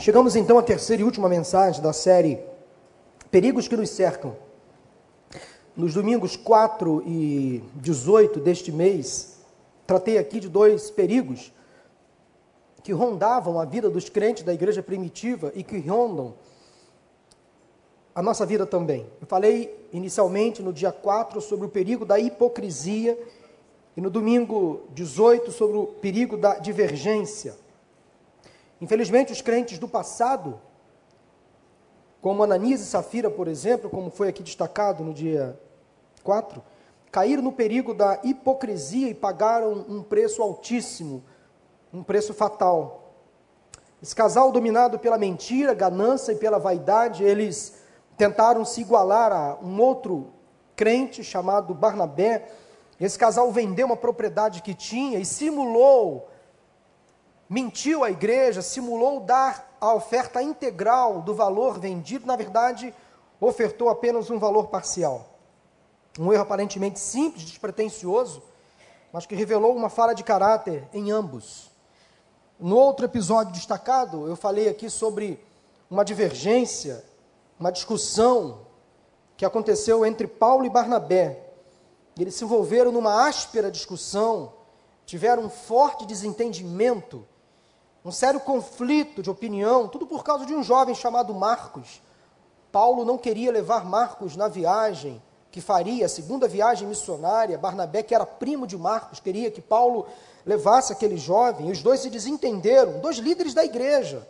Chegamos então à terceira e última mensagem da série Perigos que nos cercam. Nos domingos 4 e 18 deste mês, tratei aqui de dois perigos que rondavam a vida dos crentes da igreja primitiva e que rondam a nossa vida também. Eu falei inicialmente no dia 4 sobre o perigo da hipocrisia e no domingo 18 sobre o perigo da divergência. Infelizmente, os crentes do passado, como Ananias e Safira, por exemplo, como foi aqui destacado no dia 4, caíram no perigo da hipocrisia e pagaram um preço altíssimo, um preço fatal. Esse casal, dominado pela mentira, ganância e pela vaidade, eles tentaram se igualar a um outro crente chamado Barnabé. Esse casal vendeu uma propriedade que tinha e simulou mentiu à igreja, simulou dar a oferta integral do valor vendido, na verdade, ofertou apenas um valor parcial. Um erro aparentemente simples, despretensioso, mas que revelou uma falha de caráter em ambos. No outro episódio destacado, eu falei aqui sobre uma divergência, uma discussão que aconteceu entre Paulo e Barnabé. Eles se envolveram numa áspera discussão, tiveram um forte desentendimento um sério conflito de opinião, tudo por causa de um jovem chamado Marcos. Paulo não queria levar Marcos na viagem que faria, a segunda viagem missionária. Barnabé, que era primo de Marcos, queria que Paulo levasse aquele jovem. E os dois se desentenderam, dois líderes da igreja.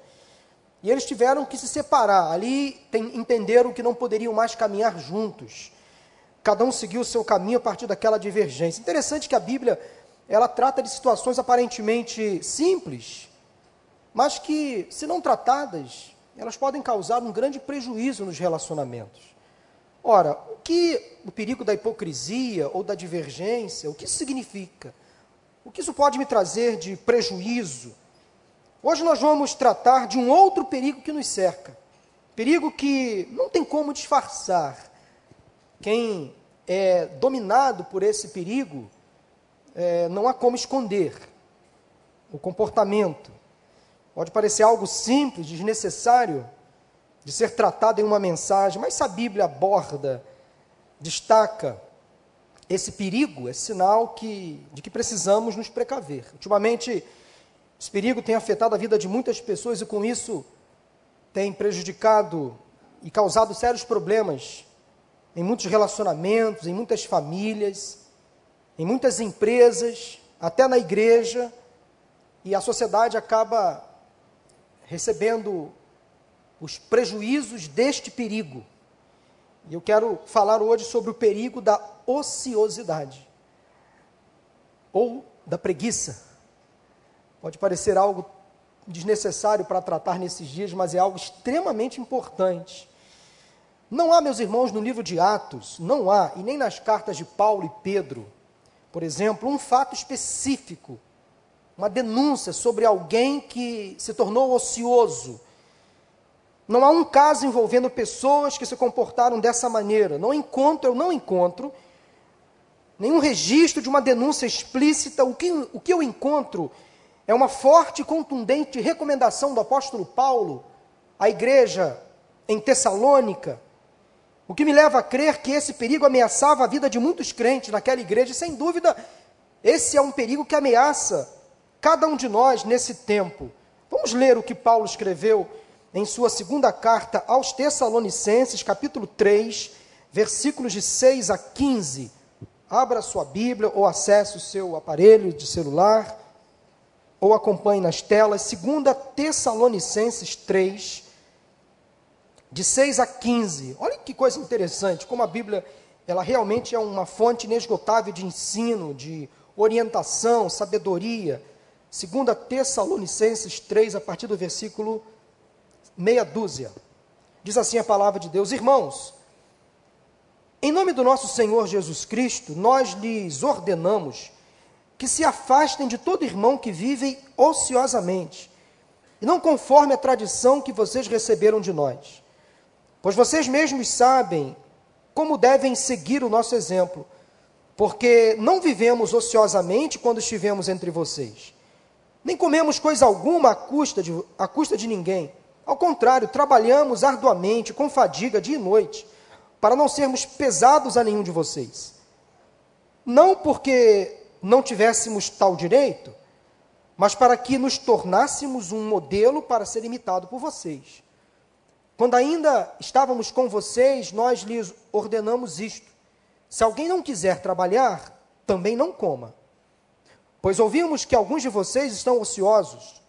E eles tiveram que se separar. Ali tem, entenderam que não poderiam mais caminhar juntos. Cada um seguiu o seu caminho a partir daquela divergência. Interessante que a Bíblia ela trata de situações aparentemente simples, mas que, se não tratadas, elas podem causar um grande prejuízo nos relacionamentos. Ora, o que o perigo da hipocrisia ou da divergência, o que isso significa? O que isso pode me trazer de prejuízo? Hoje nós vamos tratar de um outro perigo que nos cerca. Perigo que não tem como disfarçar. Quem é dominado por esse perigo, é, não há como esconder o comportamento, Pode parecer algo simples, desnecessário de ser tratado em uma mensagem, mas se a Bíblia aborda, destaca esse perigo, é sinal que, de que precisamos nos precaver. Ultimamente, esse perigo tem afetado a vida de muitas pessoas e com isso tem prejudicado e causado sérios problemas em muitos relacionamentos, em muitas famílias, em muitas empresas, até na igreja, e a sociedade acaba recebendo os prejuízos deste perigo. E eu quero falar hoje sobre o perigo da ociosidade ou da preguiça. Pode parecer algo desnecessário para tratar nesses dias, mas é algo extremamente importante. Não há, meus irmãos, no livro de Atos, não há, e nem nas cartas de Paulo e Pedro, por exemplo, um fato específico uma denúncia sobre alguém que se tornou ocioso. Não há um caso envolvendo pessoas que se comportaram dessa maneira. Não encontro, eu não encontro nenhum registro de uma denúncia explícita. O que, o que eu encontro é uma forte e contundente recomendação do apóstolo Paulo à igreja em Tessalônica, o que me leva a crer que esse perigo ameaçava a vida de muitos crentes naquela igreja. E, sem dúvida, esse é um perigo que ameaça cada um de nós nesse tempo. Vamos ler o que Paulo escreveu em sua segunda carta aos Tessalonicenses, capítulo 3, versículos de 6 a 15. Abra sua Bíblia ou acesse o seu aparelho de celular ou acompanhe nas telas. Segunda Tessalonicenses 3, de 6 a 15. Olha que coisa interessante, como a Bíblia ela realmente é uma fonte inesgotável de ensino, de orientação, sabedoria, Segunda Tessalonicenses 3, a partir do versículo meia dúzia. Diz assim a palavra de Deus: Irmãos, em nome do nosso Senhor Jesus Cristo, nós lhes ordenamos que se afastem de todo irmão que vive ociosamente, e não conforme a tradição que vocês receberam de nós. Pois vocês mesmos sabem como devem seguir o nosso exemplo, porque não vivemos ociosamente quando estivemos entre vocês nem comemos coisa alguma à custa de, à custa de ninguém. Ao contrário, trabalhamos arduamente, com fadiga, dia e noite, para não sermos pesados a nenhum de vocês. Não porque não tivéssemos tal direito, mas para que nos tornássemos um modelo para ser imitado por vocês. Quando ainda estávamos com vocês, nós lhes ordenamos isto: se alguém não quiser trabalhar, também não coma. Pois ouvimos que alguns de vocês estão ociosos,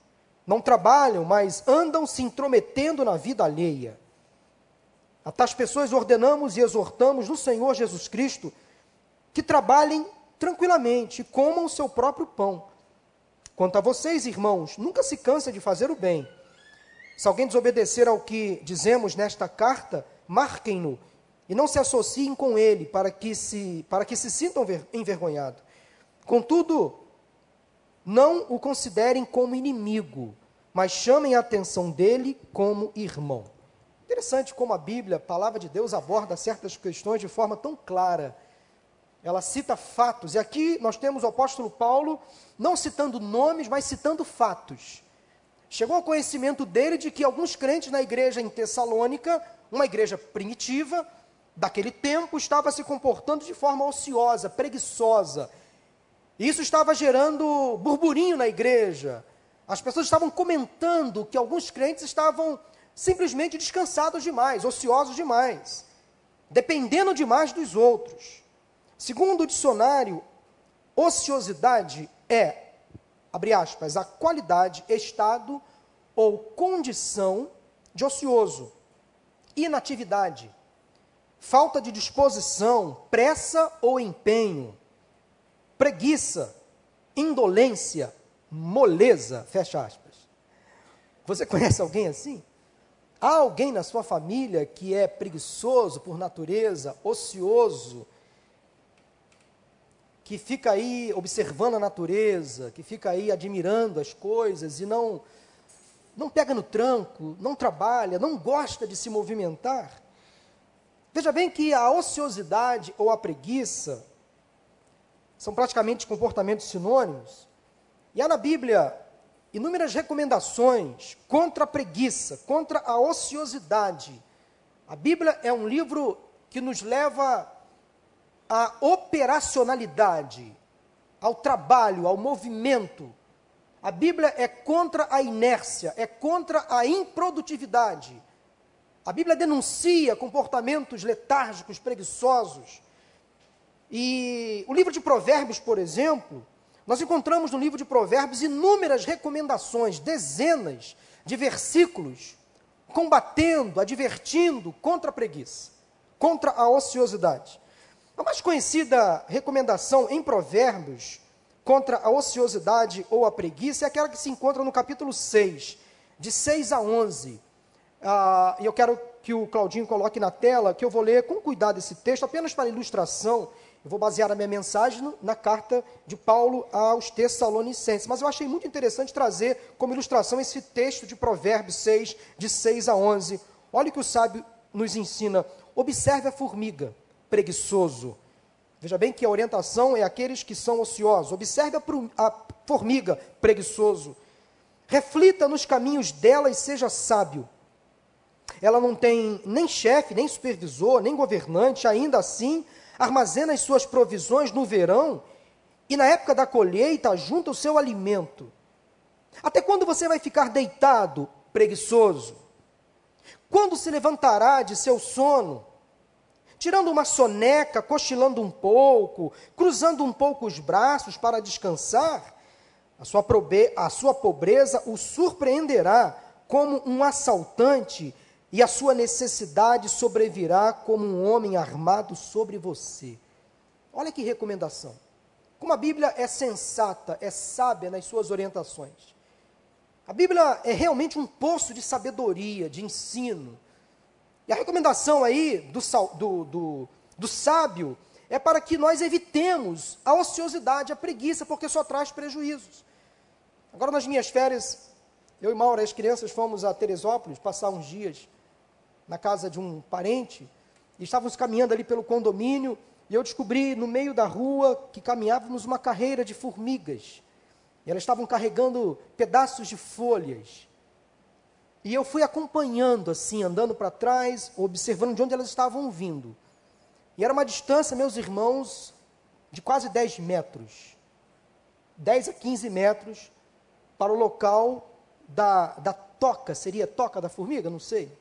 não trabalham, mas andam se intrometendo na vida alheia. A tais pessoas ordenamos e exortamos no Senhor Jesus Cristo que trabalhem tranquilamente comam o seu próprio pão. Quanto a vocês, irmãos, nunca se cansa de fazer o bem. Se alguém desobedecer ao que dizemos nesta carta, marquem-no e não se associem com ele para que se, para que se sintam envergonhados. Contudo, não o considerem como inimigo, mas chamem a atenção dele como irmão. Interessante como a Bíblia, a palavra de Deus, aborda certas questões de forma tão clara. Ela cita fatos, e aqui nós temos o apóstolo Paulo não citando nomes, mas citando fatos. Chegou ao conhecimento dele de que alguns crentes na igreja em Tessalônica, uma igreja primitiva, daquele tempo, estava se comportando de forma ociosa, preguiçosa, isso estava gerando burburinho na igreja. As pessoas estavam comentando que alguns crentes estavam simplesmente descansados demais, ociosos demais, dependendo demais dos outros. Segundo o dicionário, ociosidade é, abre aspas, a qualidade, estado ou condição de ocioso, inatividade, falta de disposição, pressa ou empenho, preguiça, indolência, moleza, fecha aspas. Você conhece alguém assim? Há alguém na sua família que é preguiçoso por natureza, ocioso, que fica aí observando a natureza, que fica aí admirando as coisas e não não pega no tranco, não trabalha, não gosta de se movimentar? Veja bem que a ociosidade ou a preguiça são praticamente comportamentos sinônimos. E há na Bíblia inúmeras recomendações contra a preguiça, contra a ociosidade. A Bíblia é um livro que nos leva à operacionalidade, ao trabalho, ao movimento. A Bíblia é contra a inércia, é contra a improdutividade. A Bíblia denuncia comportamentos letárgicos, preguiçosos. E o livro de Provérbios, por exemplo, nós encontramos no livro de Provérbios inúmeras recomendações, dezenas de versículos combatendo, advertindo contra a preguiça, contra a ociosidade. A mais conhecida recomendação em Provérbios contra a ociosidade ou a preguiça é aquela que se encontra no capítulo 6, de 6 a 11. Ah, e eu quero que o Claudinho coloque na tela, que eu vou ler com cuidado esse texto, apenas para ilustração eu vou basear a minha mensagem na carta de Paulo aos Tessalonicenses. Mas eu achei muito interessante trazer como ilustração esse texto de Provérbios 6, de 6 a 11. Olha o que o sábio nos ensina. Observe a formiga, preguiçoso. Veja bem que a orientação é aqueles que são ociosos. Observe a, a formiga, preguiçoso. Reflita nos caminhos dela e seja sábio. Ela não tem nem chefe, nem supervisor, nem governante, ainda assim armazena as suas provisões no verão e na época da colheita junta o seu alimento. Até quando você vai ficar deitado, preguiçoso? Quando se levantará de seu sono? Tirando uma soneca, cochilando um pouco, cruzando um pouco os braços para descansar? A sua, a sua pobreza o surpreenderá como um assaltante e a sua necessidade sobrevirá como um homem armado sobre você. Olha que recomendação. Como a Bíblia é sensata, é sábia nas suas orientações. A Bíblia é realmente um poço de sabedoria, de ensino. E a recomendação aí do, do, do, do sábio é para que nós evitemos a ociosidade, a preguiça, porque só traz prejuízos. Agora, nas minhas férias, eu e Maura, as crianças, fomos a Teresópolis passar uns dias na casa de um parente, e estávamos caminhando ali pelo condomínio, e eu descobri no meio da rua que caminhávamos uma carreira de formigas. E elas estavam carregando pedaços de folhas. E eu fui acompanhando, assim, andando para trás, observando de onde elas estavam vindo. E era uma distância, meus irmãos, de quase 10 metros. 10 a 15 metros para o local da, da toca. Seria toca da formiga? Não sei.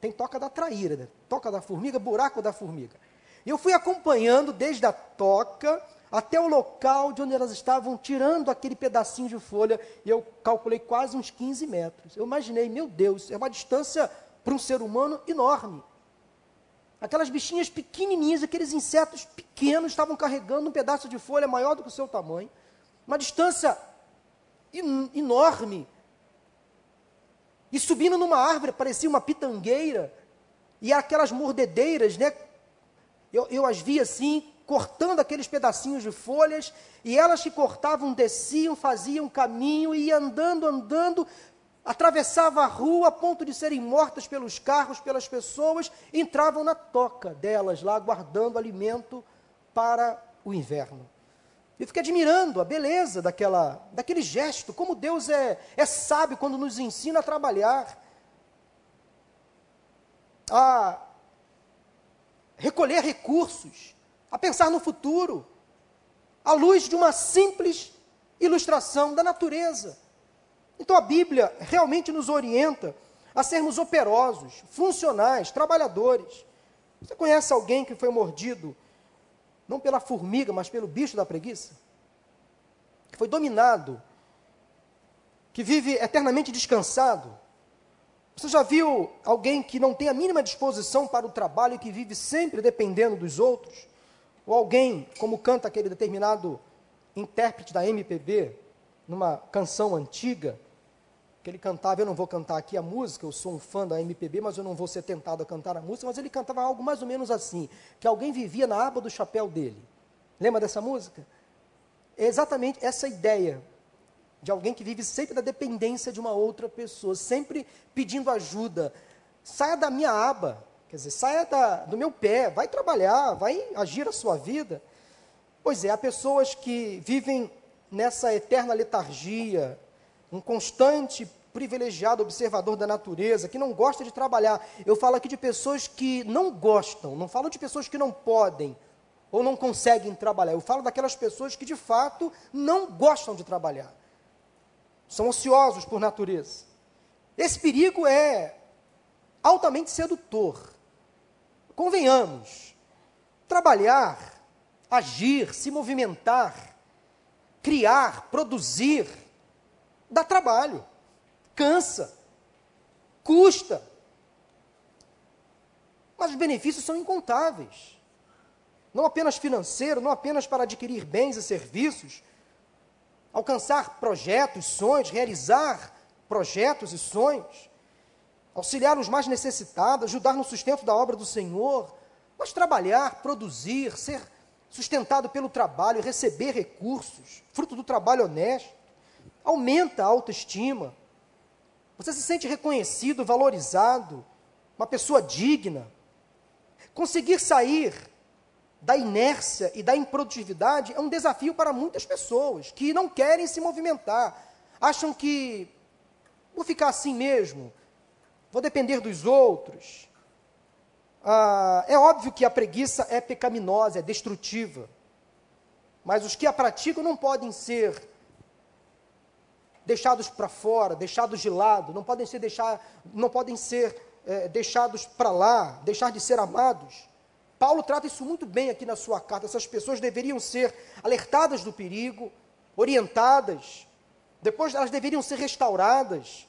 Tem toca da traíra, né? toca da formiga, buraco da formiga. E eu fui acompanhando desde a toca até o local de onde elas estavam tirando aquele pedacinho de folha, e eu calculei quase uns 15 metros. Eu imaginei, meu Deus, é uma distância para um ser humano enorme. Aquelas bichinhas pequenininhas, aqueles insetos pequenos, estavam carregando um pedaço de folha maior do que o seu tamanho, uma distância enorme. E subindo numa árvore, parecia uma pitangueira, e aquelas mordedeiras, né? Eu, eu as vi assim, cortando aqueles pedacinhos de folhas, e elas que cortavam desciam, faziam caminho, e andando, andando, atravessava a rua a ponto de serem mortas pelos carros, pelas pessoas, entravam na toca delas lá, guardando alimento para o inverno. Eu fiquei admirando a beleza daquela, daquele gesto, como Deus é, é sábio quando nos ensina a trabalhar, a recolher recursos, a pensar no futuro, à luz de uma simples ilustração da natureza. Então a Bíblia realmente nos orienta a sermos operosos, funcionais, trabalhadores. Você conhece alguém que foi mordido não pela formiga, mas pelo bicho da preguiça? Que foi dominado, que vive eternamente descansado? Você já viu alguém que não tem a mínima disposição para o trabalho e que vive sempre dependendo dos outros? Ou alguém, como canta aquele determinado intérprete da MPB, numa canção antiga, que ele cantava, eu não vou cantar aqui a música, eu sou um fã da MPB, mas eu não vou ser tentado a cantar a música, mas ele cantava algo mais ou menos assim, que alguém vivia na aba do chapéu dele. Lembra dessa música? É exatamente essa ideia de alguém que vive sempre da dependência de uma outra pessoa, sempre pedindo ajuda. Saia da minha aba, Quer dizer, saia da, do meu pé, vai trabalhar, vai agir a sua vida. Pois é, há pessoas que vivem nessa eterna letargia, um constante privilegiado observador da natureza, que não gosta de trabalhar. Eu falo aqui de pessoas que não gostam, não falo de pessoas que não podem ou não conseguem trabalhar. Eu falo daquelas pessoas que de fato não gostam de trabalhar. São ociosos por natureza. Esse perigo é altamente sedutor. Convenhamos, trabalhar, agir, se movimentar, criar, produzir, dá trabalho, cansa, custa. Mas os benefícios são incontáveis. Não apenas financeiro, não apenas para adquirir bens e serviços, alcançar projetos, sonhos, realizar projetos e sonhos auxiliar os mais necessitados, ajudar no sustento da obra do Senhor, mas trabalhar, produzir, ser sustentado pelo trabalho, receber recursos, fruto do trabalho honesto, aumenta a autoestima. Você se sente reconhecido, valorizado, uma pessoa digna. Conseguir sair da inércia e da improdutividade é um desafio para muitas pessoas que não querem se movimentar, acham que vou ficar assim mesmo, vou depender dos outros. Ah, é óbvio que a preguiça é pecaminosa, é destrutiva. Mas os que a praticam não podem ser deixados para fora, deixados de lado, não podem ser, deixar, não podem ser é, deixados para lá, deixar de ser amados. Paulo trata isso muito bem aqui na sua carta. Essas pessoas deveriam ser alertadas do perigo, orientadas, depois elas deveriam ser restauradas,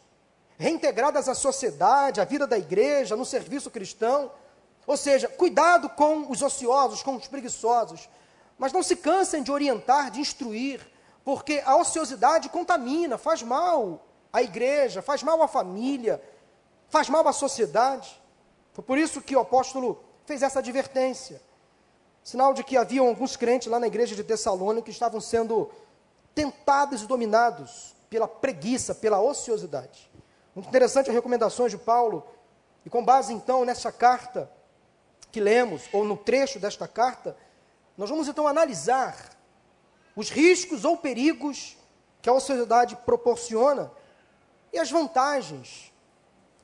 reintegradas à sociedade, à vida da igreja, no serviço cristão. Ou seja, cuidado com os ociosos, com os preguiçosos. Mas não se cansem de orientar, de instruir, porque a ociosidade contamina, faz mal à igreja, faz mal à família, faz mal à sociedade. Foi por isso que o apóstolo fez essa advertência. Sinal de que haviam alguns crentes lá na igreja de Tessalônica que estavam sendo tentados e dominados pela preguiça, pela ociosidade. Muito interessante as recomendações de Paulo, e com base então nessa carta que lemos, ou no trecho desta carta, nós vamos então analisar os riscos ou perigos que a sociedade proporciona e as vantagens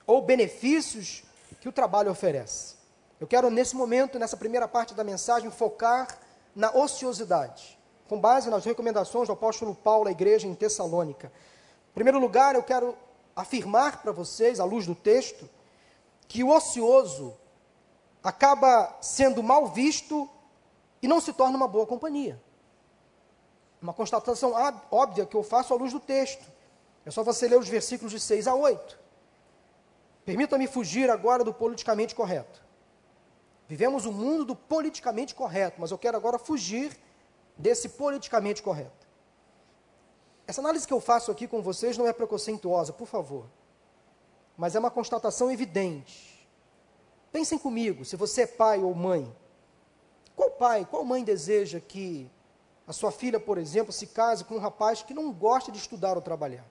ou benefícios que o trabalho oferece. Eu quero, nesse momento, nessa primeira parte da mensagem, focar na ociosidade, com base nas recomendações do apóstolo Paulo à igreja em Tessalônica. Em primeiro lugar, eu quero afirmar para vocês, à luz do texto, que o ocioso acaba sendo mal visto e não se torna uma boa companhia. Uma constatação óbvia que eu faço à luz do texto. É só você ler os versículos de 6 a 8. Permita-me fugir agora do politicamente correto. Vivemos o um mundo do politicamente correto, mas eu quero agora fugir desse politicamente correto. Essa análise que eu faço aqui com vocês não é preconceituosa, por favor, mas é uma constatação evidente. Pensem comigo, se você é pai ou mãe, qual pai, qual mãe deseja que a sua filha, por exemplo, se case com um rapaz que não gosta de estudar ou trabalhar?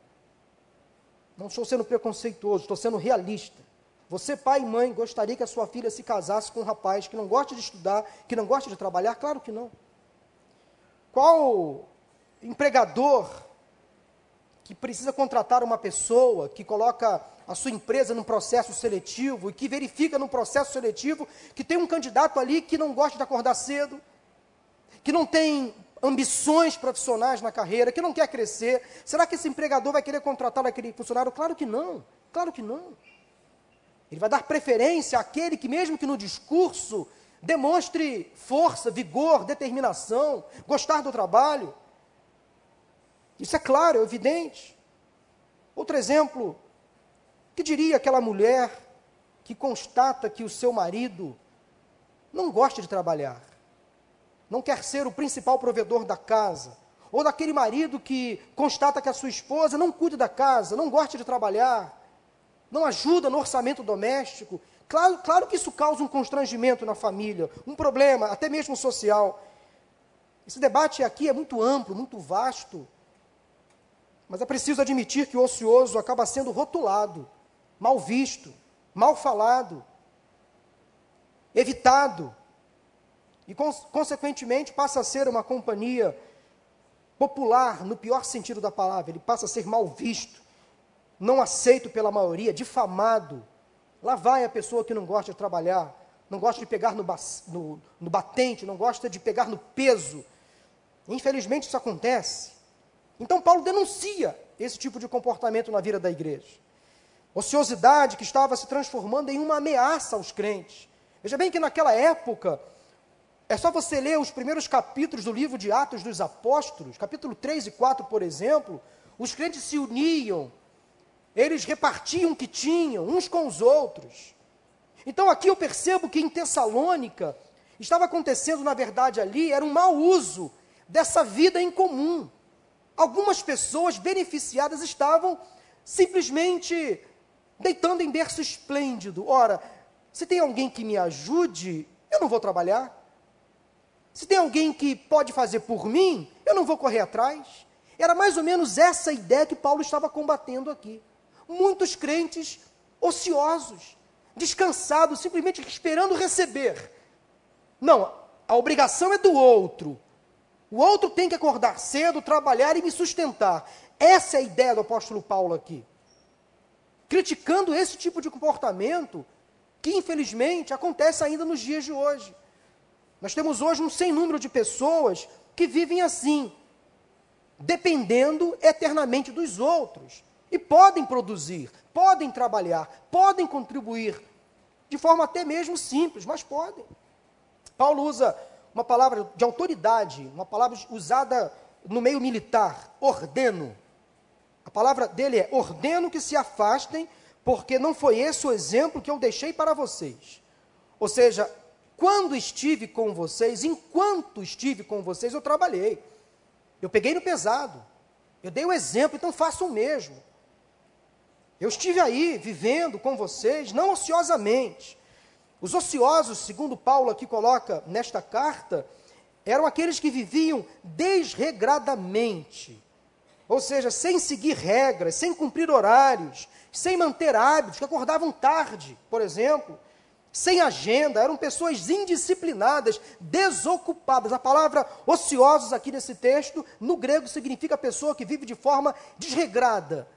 Não estou sendo preconceituoso, estou sendo realista. Você, pai e mãe, gostaria que a sua filha se casasse com um rapaz que não gosta de estudar, que não gosta de trabalhar? Claro que não. Qual empregador que precisa contratar uma pessoa, que coloca a sua empresa num processo seletivo e que verifica no processo seletivo que tem um candidato ali que não gosta de acordar cedo, que não tem ambições profissionais na carreira, que não quer crescer, será que esse empregador vai querer contratar aquele funcionário? Claro que não, claro que não. Ele vai dar preferência àquele que, mesmo que no discurso, demonstre força, vigor, determinação, gostar do trabalho. Isso é claro, é evidente. Outro exemplo, que diria aquela mulher que constata que o seu marido não gosta de trabalhar, não quer ser o principal provedor da casa, ou daquele marido que constata que a sua esposa não cuida da casa, não gosta de trabalhar, não ajuda no orçamento doméstico. Claro, claro que isso causa um constrangimento na família, um problema, até mesmo social. Esse debate aqui é muito amplo, muito vasto. Mas é preciso admitir que o ocioso acaba sendo rotulado, mal visto, mal falado, evitado. E, consequentemente, passa a ser uma companhia popular, no pior sentido da palavra. Ele passa a ser mal visto não aceito pela maioria, difamado. Lá vai a pessoa que não gosta de trabalhar, não gosta de pegar no, no, no batente, não gosta de pegar no peso. Infelizmente isso acontece. Então Paulo denuncia esse tipo de comportamento na vida da igreja. Ociosidade que estava se transformando em uma ameaça aos crentes. Veja bem que naquela época, é só você ler os primeiros capítulos do livro de Atos dos Apóstolos, capítulo 3 e 4, por exemplo, os crentes se uniam eles repartiam o que tinham uns com os outros. Então aqui eu percebo que em Tessalônica estava acontecendo, na verdade, ali, era um mau uso dessa vida em comum. Algumas pessoas beneficiadas estavam simplesmente deitando em berço esplêndido. Ora, se tem alguém que me ajude, eu não vou trabalhar. Se tem alguém que pode fazer por mim, eu não vou correr atrás. Era mais ou menos essa ideia que Paulo estava combatendo aqui muitos crentes ociosos, descansados, simplesmente esperando receber. Não, a obrigação é do outro. O outro tem que acordar cedo, trabalhar e me sustentar. Essa é a ideia do apóstolo Paulo aqui. Criticando esse tipo de comportamento que, infelizmente, acontece ainda nos dias de hoje. Nós temos hoje um sem número de pessoas que vivem assim, dependendo eternamente dos outros. E podem produzir, podem trabalhar, podem contribuir, de forma até mesmo simples, mas podem. Paulo usa uma palavra de autoridade, uma palavra usada no meio militar, ordeno. A palavra dele é: ordeno que se afastem, porque não foi esse o exemplo que eu deixei para vocês. Ou seja, quando estive com vocês, enquanto estive com vocês, eu trabalhei. Eu peguei no pesado. Eu dei o exemplo, então façam o mesmo. Eu estive aí vivendo com vocês, não ociosamente. Os ociosos, segundo Paulo aqui coloca nesta carta, eram aqueles que viviam desregradamente, ou seja, sem seguir regras, sem cumprir horários, sem manter hábitos, que acordavam tarde, por exemplo, sem agenda, eram pessoas indisciplinadas, desocupadas. A palavra ociosos aqui nesse texto, no grego, significa pessoa que vive de forma desregrada,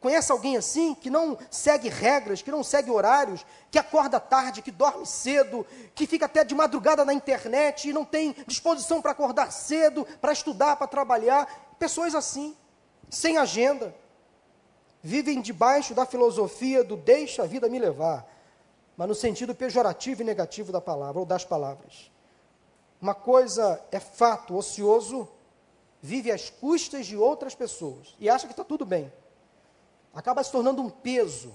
Conhece alguém assim, que não segue regras, que não segue horários, que acorda tarde, que dorme cedo, que fica até de madrugada na internet e não tem disposição para acordar cedo, para estudar, para trabalhar? Pessoas assim, sem agenda, vivem debaixo da filosofia do deixa a vida me levar, mas no sentido pejorativo e negativo da palavra, ou das palavras. Uma coisa é fato, ocioso vive às custas de outras pessoas e acha que está tudo bem acaba se tornando um peso.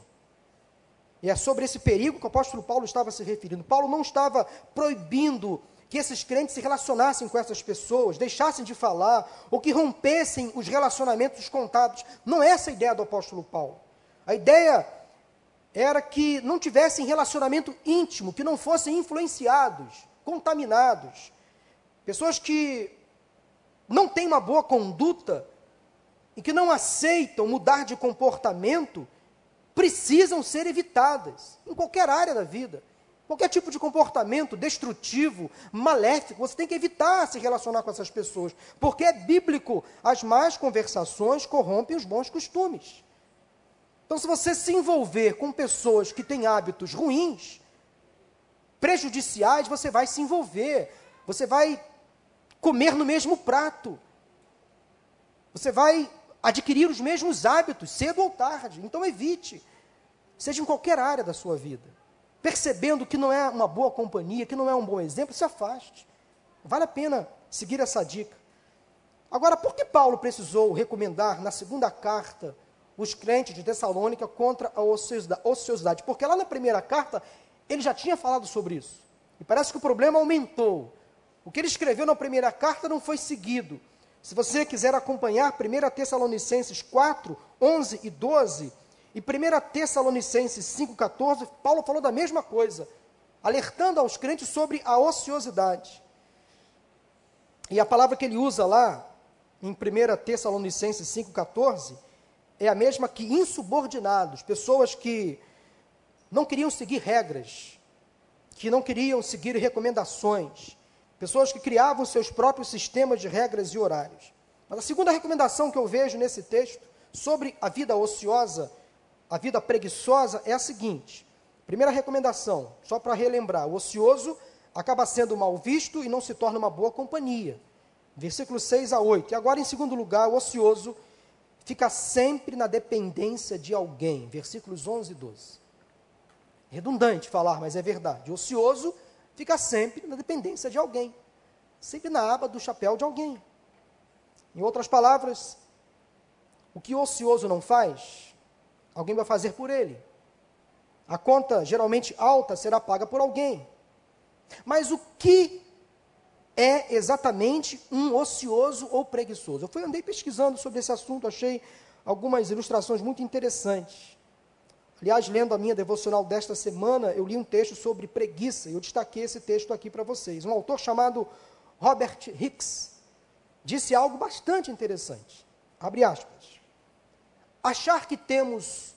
E é sobre esse perigo que o apóstolo Paulo estava se referindo. Paulo não estava proibindo que esses crentes se relacionassem com essas pessoas, deixassem de falar, ou que rompessem os relacionamentos contados. Não é essa a ideia do apóstolo Paulo. A ideia era que não tivessem relacionamento íntimo, que não fossem influenciados, contaminados. Pessoas que não têm uma boa conduta e que não aceitam mudar de comportamento precisam ser evitadas em qualquer área da vida. Qualquer tipo de comportamento destrutivo, maléfico, você tem que evitar se relacionar com essas pessoas, porque é bíblico, as más conversações corrompem os bons costumes. Então, se você se envolver com pessoas que têm hábitos ruins, prejudiciais, você vai se envolver, você vai comer no mesmo prato, você vai adquirir os mesmos hábitos, cedo ou tarde. Então evite, seja em qualquer área da sua vida. Percebendo que não é uma boa companhia, que não é um bom exemplo, se afaste. Vale a pena seguir essa dica. Agora, por que Paulo precisou recomendar na segunda carta os crentes de Tessalônica contra a ociosidade? Porque lá na primeira carta ele já tinha falado sobre isso. E parece que o problema aumentou. O que ele escreveu na primeira carta não foi seguido. Se você quiser acompanhar 1 Tessalonicenses 4, 11 e 12, e 1 Tessalonicenses 5, 14, Paulo falou da mesma coisa, alertando aos crentes sobre a ociosidade. E a palavra que ele usa lá, em 1 Tessalonicenses 5, 14, é a mesma que insubordinados, pessoas que não queriam seguir regras, que não queriam seguir recomendações, Pessoas que criavam seus próprios sistemas de regras e horários. Mas a segunda recomendação que eu vejo nesse texto sobre a vida ociosa, a vida preguiçosa, é a seguinte. Primeira recomendação, só para relembrar: o ocioso acaba sendo mal visto e não se torna uma boa companhia. Versículos 6 a 8. E agora, em segundo lugar, o ocioso fica sempre na dependência de alguém. Versículos 11 e 12. Redundante falar, mas é verdade. Ocioso fica sempre na dependência de alguém, sempre na aba do chapéu de alguém. Em outras palavras, o que o ocioso não faz, alguém vai fazer por ele. A conta, geralmente alta, será paga por alguém. Mas o que é exatamente um ocioso ou preguiçoso? Eu fui andei pesquisando sobre esse assunto, achei algumas ilustrações muito interessantes. Aliás, lendo a minha devocional desta semana, eu li um texto sobre preguiça e eu destaquei esse texto aqui para vocês. Um autor chamado Robert Hicks disse algo bastante interessante. Abre aspas. Achar que temos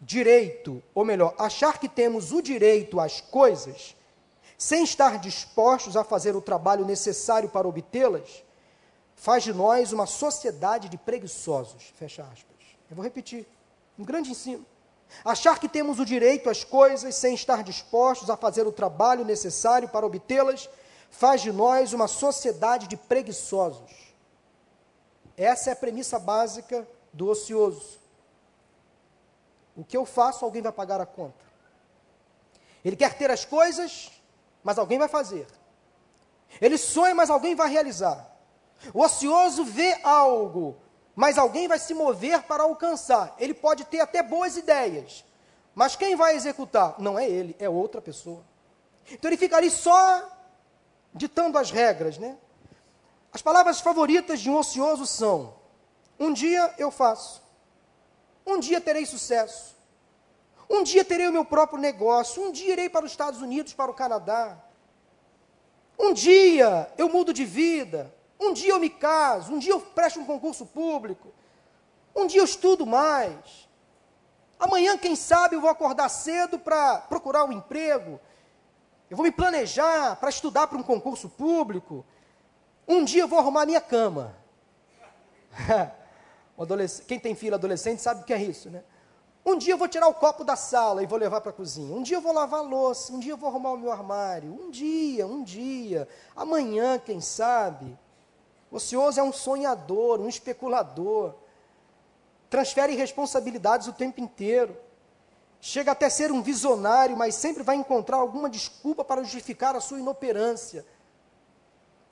direito, ou melhor, achar que temos o direito às coisas, sem estar dispostos a fazer o trabalho necessário para obtê-las, faz de nós uma sociedade de preguiçosos. Fecha aspas. Eu vou repetir. Um grande ensino. Achar que temos o direito às coisas sem estar dispostos a fazer o trabalho necessário para obtê-las faz de nós uma sociedade de preguiçosos. Essa é a premissa básica do ocioso. O que eu faço, alguém vai pagar a conta. Ele quer ter as coisas, mas alguém vai fazer. Ele sonha, mas alguém vai realizar. O ocioso vê algo, mas alguém vai se mover para alcançar. Ele pode ter até boas ideias, mas quem vai executar? Não é ele, é outra pessoa. Então ele fica ali só ditando as regras, né? As palavras favoritas de um ocioso são: um dia eu faço, um dia terei sucesso, um dia terei o meu próprio negócio, um dia irei para os Estados Unidos, para o Canadá, um dia eu mudo de vida, um dia eu me caso, um dia eu presto um concurso público, um dia eu estudo mais. Amanhã, quem sabe, eu vou acordar cedo para procurar um emprego. Eu vou me planejar para estudar para um concurso público. Um dia eu vou arrumar minha cama. Quem tem filho adolescente sabe o que é isso, né? Um dia eu vou tirar o copo da sala e vou levar para a cozinha. Um dia eu vou lavar a louça. Um dia eu vou arrumar o meu armário. Um dia, um dia. Amanhã, quem sabe. O ocioso é um sonhador, um especulador. Transfere responsabilidades o tempo inteiro. Chega até ser um visionário, mas sempre vai encontrar alguma desculpa para justificar a sua inoperância,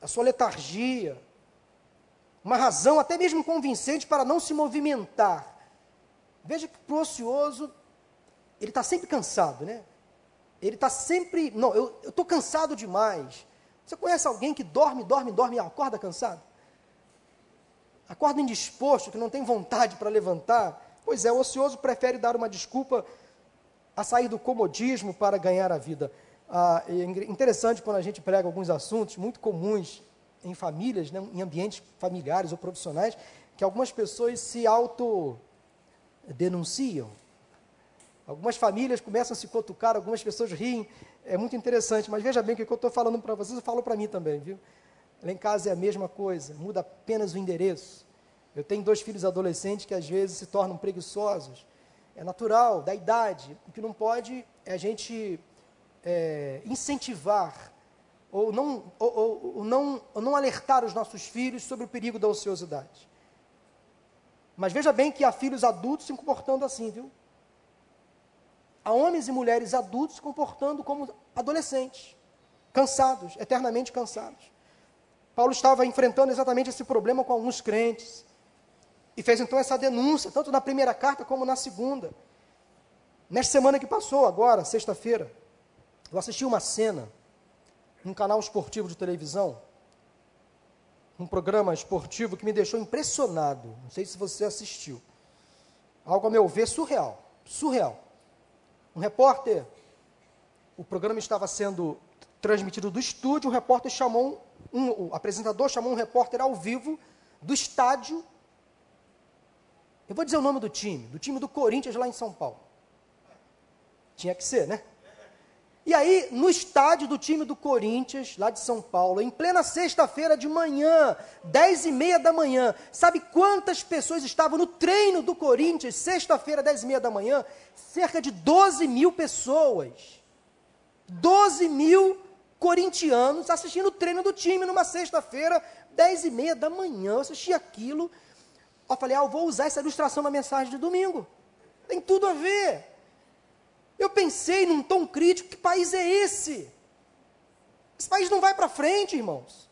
a sua letargia. Uma razão até mesmo convincente para não se movimentar Veja que para o ocioso, ele está sempre cansado, né? Ele está sempre. Não, eu estou cansado demais. Você conhece alguém que dorme, dorme, dorme e acorda cansado? Acorda indisposto, que não tem vontade para levantar? Pois é, o ocioso prefere dar uma desculpa a sair do comodismo para ganhar a vida. Ah, é interessante quando a gente prega alguns assuntos muito comuns em famílias, né, em ambientes familiares ou profissionais, que algumas pessoas se auto denunciam. Algumas famílias começam a se cotucar, algumas pessoas riem. É muito interessante, mas veja bem que o que eu estou falando para vocês, eu falo para mim também, viu? Lá em casa é a mesma coisa, muda apenas o endereço. Eu tenho dois filhos adolescentes que às vezes se tornam preguiçosos. É natural, da idade. O que não pode é a gente é, incentivar ou não, ou, ou, ou, não, ou não alertar os nossos filhos sobre o perigo da ociosidade. Mas veja bem que há filhos adultos se comportando assim, viu? Há homens e mulheres adultos se comportando como adolescentes, cansados, eternamente cansados. Paulo estava enfrentando exatamente esse problema com alguns crentes. E fez então essa denúncia, tanto na primeira carta como na segunda. Nesta semana que passou, agora, sexta-feira, eu assisti uma cena num canal esportivo de televisão um programa esportivo que me deixou impressionado. Não sei se você assistiu. Algo, a meu ver, surreal. Surreal. Um repórter, o programa estava sendo transmitido do estúdio, o repórter chamou, um, o apresentador chamou um repórter ao vivo do estádio. Eu vou dizer o nome do time, do time do Corinthians lá em São Paulo. Tinha que ser, né? E aí, no estádio do time do Corinthians, lá de São Paulo, em plena sexta-feira de manhã, dez e meia da manhã, sabe quantas pessoas estavam no treino do Corinthians, sexta-feira, dez e meia da manhã? Cerca de 12 mil pessoas. 12 mil corintianos assistindo o treino do time numa sexta-feira, dez e meia da manhã. Eu assisti aquilo, eu falei, ah, eu vou usar essa ilustração na mensagem de domingo. Tem tudo a ver. Eu pensei num tom crítico: que país é esse? Esse país não vai para frente, irmãos.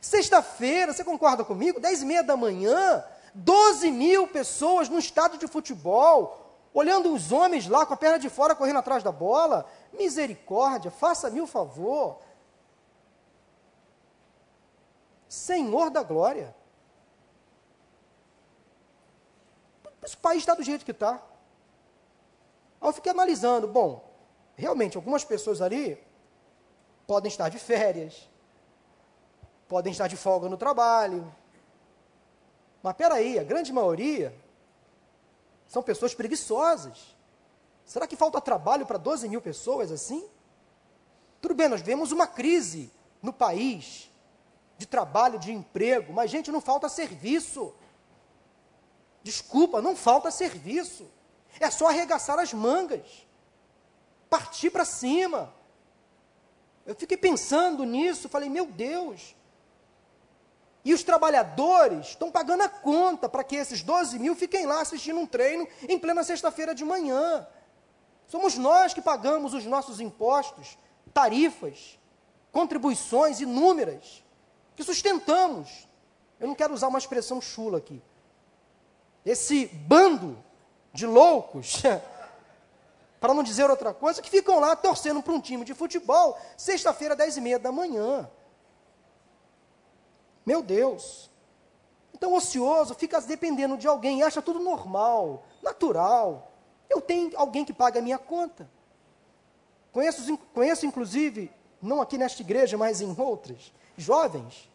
Sexta-feira, você concorda comigo? Dez e meia da manhã, 12 mil pessoas no estádio de futebol, olhando os homens lá com a perna de fora correndo atrás da bola. Misericórdia, faça-me o favor. Senhor da glória. Esse país está do jeito que está. Aí eu fiquei analisando, bom, realmente algumas pessoas ali podem estar de férias, podem estar de folga no trabalho. Mas peraí, a grande maioria são pessoas preguiçosas. Será que falta trabalho para 12 mil pessoas assim? Tudo bem, nós vemos uma crise no país de trabalho, de emprego, mas gente, não falta serviço. Desculpa, não falta serviço. É só arregaçar as mangas, partir para cima. Eu fiquei pensando nisso, falei, meu Deus. E os trabalhadores estão pagando a conta para que esses 12 mil fiquem lá assistindo um treino em plena sexta-feira de manhã. Somos nós que pagamos os nossos impostos, tarifas, contribuições inúmeras, que sustentamos. Eu não quero usar uma expressão chula aqui. Esse bando de loucos, para não dizer outra coisa, que ficam lá torcendo para um time de futebol, sexta-feira, dez e meia da manhã. Meu Deus. Então, ocioso fica dependendo de alguém, acha tudo normal, natural. Eu tenho alguém que paga a minha conta. Conheço, conheço inclusive, não aqui nesta igreja, mas em outras, jovens,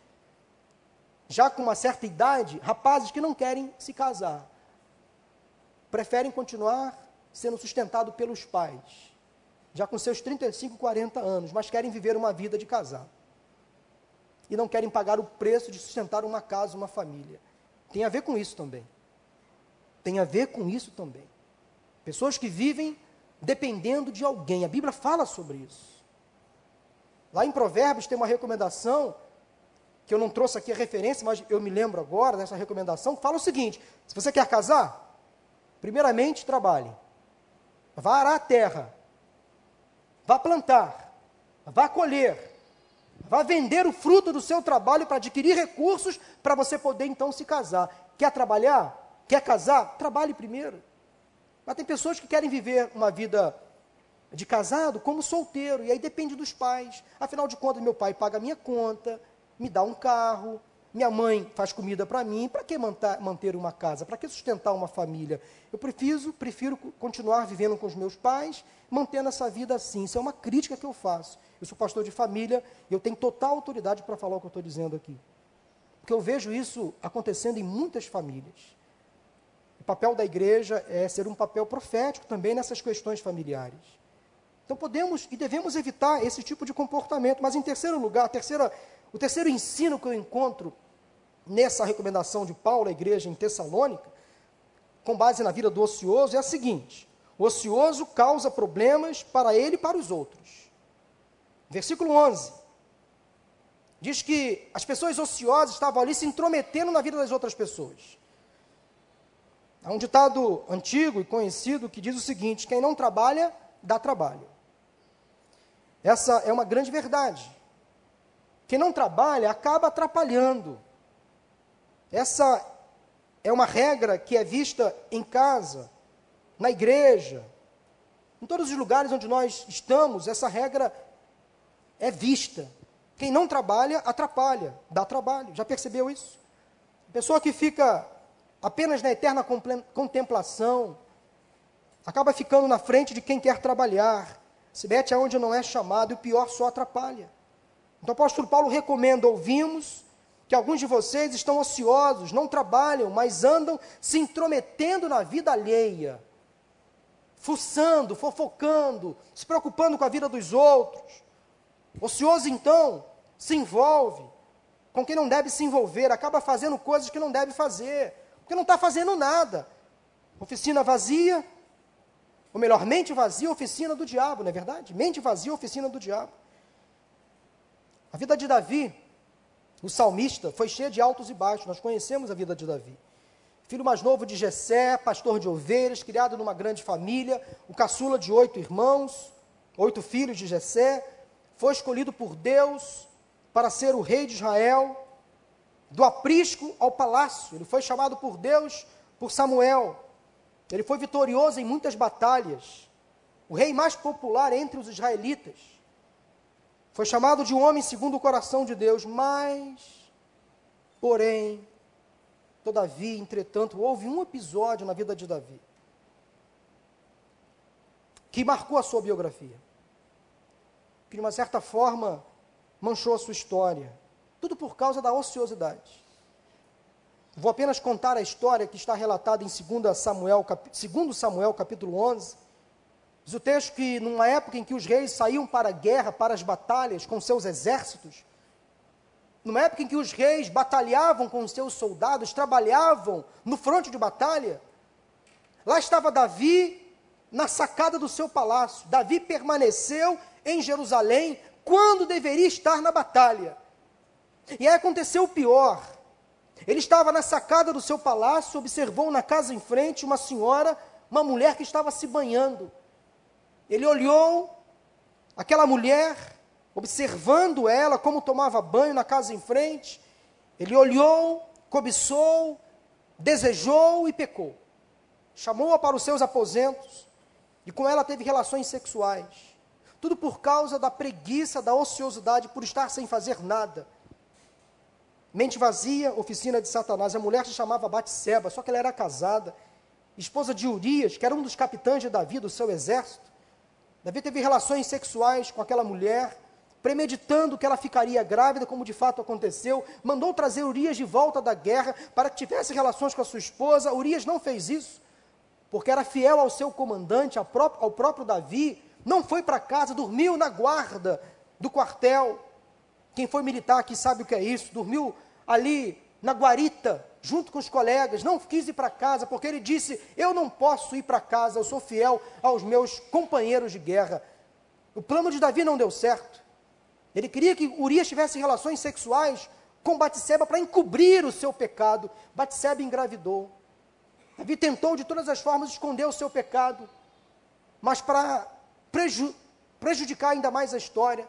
já com uma certa idade, rapazes que não querem se casar preferem continuar sendo sustentados pelos pais, já com seus 35, 40 anos, mas querem viver uma vida de casado. E não querem pagar o preço de sustentar uma casa, uma família. Tem a ver com isso também. tem a ver com isso também. Pessoas que vivem dependendo de alguém. A Bíblia fala sobre isso. Lá em Provérbios tem uma recomendação, que eu não trouxe aqui a referência, mas eu me lembro agora dessa recomendação, que fala o seguinte: se você quer casar, primeiramente trabalhe. Vá arar a terra. Vá plantar. Vá colher. Vá vender o fruto do seu trabalho para adquirir recursos para você poder então se casar. Quer trabalhar? Quer casar? Trabalhe primeiro. Mas tem pessoas que querem viver uma vida de casado como solteiro, e aí depende dos pais. Afinal de contas, meu pai paga a minha conta, me dá um carro, minha mãe faz comida para mim, para que manter uma casa? Para que sustentar uma família? Eu prefiro, prefiro continuar vivendo com os meus pais, mantendo essa vida assim. Isso é uma crítica que eu faço. Eu sou pastor de família e eu tenho total autoridade para falar o que eu estou dizendo aqui. Porque eu vejo isso acontecendo em muitas famílias. O papel da igreja é ser um papel profético também nessas questões familiares. Então podemos e devemos evitar esse tipo de comportamento. Mas em terceiro lugar, terceira, o terceiro ensino que eu encontro nessa recomendação de Paulo à igreja em Tessalônica, com base na vida do ocioso, é a seguinte: o ocioso causa problemas para ele e para os outros. Versículo 11. Diz que as pessoas ociosas estavam ali se intrometendo na vida das outras pessoas. Há um ditado antigo e conhecido que diz o seguinte: quem não trabalha, dá trabalho. Essa é uma grande verdade. Quem não trabalha acaba atrapalhando. Essa é uma regra que é vista em casa, na igreja, em todos os lugares onde nós estamos, essa regra é vista. Quem não trabalha, atrapalha, dá trabalho. Já percebeu isso? A pessoa que fica apenas na eterna contemplação, acaba ficando na frente de quem quer trabalhar, se mete aonde não é chamado e o pior só atrapalha. Então o apóstolo Paulo recomenda: ouvimos que alguns de vocês estão ociosos, não trabalham, mas andam se intrometendo na vida alheia, fuçando, fofocando, se preocupando com a vida dos outros. Ocioso, então, se envolve com quem não deve se envolver, acaba fazendo coisas que não deve fazer, porque não está fazendo nada. Oficina vazia, ou melhor, mente vazia, oficina do diabo, não é verdade? Mente vazia, oficina do diabo. A vida de Davi, o salmista, foi cheia de altos e baixos, nós conhecemos a vida de Davi. Filho mais novo de Jessé, pastor de ovelhas, criado numa grande família, o caçula de oito irmãos, oito filhos de Jessé, foi escolhido por Deus para ser o rei de Israel, do aprisco ao palácio. Ele foi chamado por Deus, por Samuel. Ele foi vitorioso em muitas batalhas. O rei mais popular entre os israelitas. Foi chamado de homem segundo o coração de Deus, mas, porém, todavia, entretanto, houve um episódio na vida de Davi que marcou a sua biografia, que de uma certa forma manchou a sua história. Tudo por causa da ociosidade. Vou apenas contar a história que está relatada em 2 Samuel, cap... 2 Samuel capítulo 11. Diz o texto que numa época em que os reis saíam para a guerra, para as batalhas com seus exércitos, numa época em que os reis batalhavam com os seus soldados, trabalhavam no fronte de batalha, lá estava Davi na sacada do seu palácio. Davi permaneceu em Jerusalém quando deveria estar na batalha. E aí aconteceu o pior. Ele estava na sacada do seu palácio, observou na casa em frente uma senhora, uma mulher que estava se banhando. Ele olhou aquela mulher, observando ela como tomava banho na casa em frente. Ele olhou, cobiçou, desejou e pecou. Chamou-a para os seus aposentos e com ela teve relações sexuais. Tudo por causa da preguiça, da ociosidade, por estar sem fazer nada. Mente vazia, oficina de Satanás. A mulher se chamava Batseba, só que ela era casada, esposa de Urias, que era um dos capitães de Davi, do seu exército. Davi teve relações sexuais com aquela mulher, premeditando que ela ficaria grávida, como de fato aconteceu. Mandou trazer Urias de volta da guerra para que tivesse relações com a sua esposa. Urias não fez isso, porque era fiel ao seu comandante, ao próprio, ao próprio Davi. Não foi para casa, dormiu na guarda do quartel. Quem foi militar aqui sabe o que é isso. Dormiu ali na guarita, junto com os colegas, não quis ir para casa, porque ele disse: Eu não posso ir para casa, eu sou fiel aos meus companheiros de guerra. O plano de Davi não deu certo. Ele queria que Urias tivesse relações sexuais com Batseba para encobrir o seu pecado. Batseba engravidou. Davi tentou de todas as formas esconder o seu pecado, mas para preju prejudicar ainda mais a história,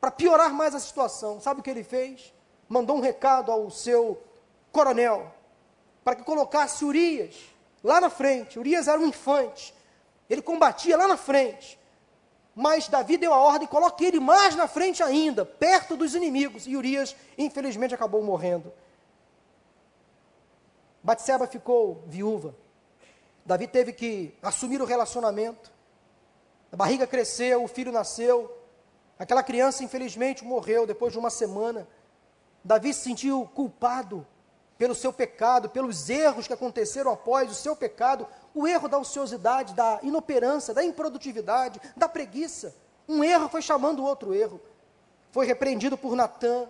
para piorar mais a situação, sabe o que ele fez? Mandou um recado ao seu coronel para que colocasse Urias lá na frente. Urias era um infante, ele combatia lá na frente. Mas Davi deu a ordem, coloque ele mais na frente ainda, perto dos inimigos. E Urias, infelizmente, acabou morrendo. Batseba ficou viúva. Davi teve que assumir o relacionamento. A barriga cresceu, o filho nasceu. Aquela criança, infelizmente, morreu depois de uma semana. Davi se sentiu culpado pelo seu pecado, pelos erros que aconteceram após o seu pecado, o erro da ociosidade, da inoperância, da improdutividade, da preguiça. Um erro foi chamando o outro erro. Foi repreendido por Natã.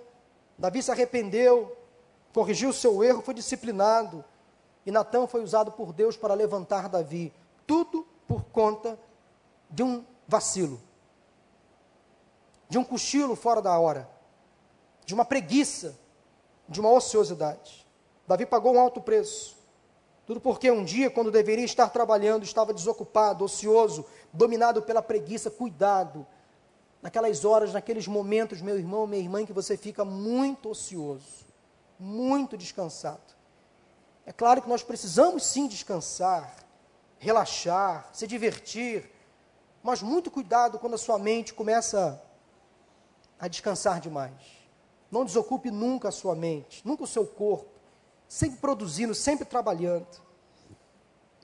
Davi se arrependeu, corrigiu o seu erro, foi disciplinado. E Natã foi usado por Deus para levantar Davi. Tudo por conta de um vacilo, de um cochilo fora da hora, de uma preguiça, de uma ociosidade. Davi pagou um alto preço. Tudo porque um dia, quando deveria estar trabalhando, estava desocupado, ocioso, dominado pela preguiça. Cuidado. Naquelas horas, naqueles momentos, meu irmão, minha irmã, que você fica muito ocioso, muito descansado. É claro que nós precisamos sim descansar, relaxar, se divertir, mas muito cuidado quando a sua mente começa a descansar demais. Não desocupe nunca a sua mente, nunca o seu corpo sempre produzindo, sempre trabalhando.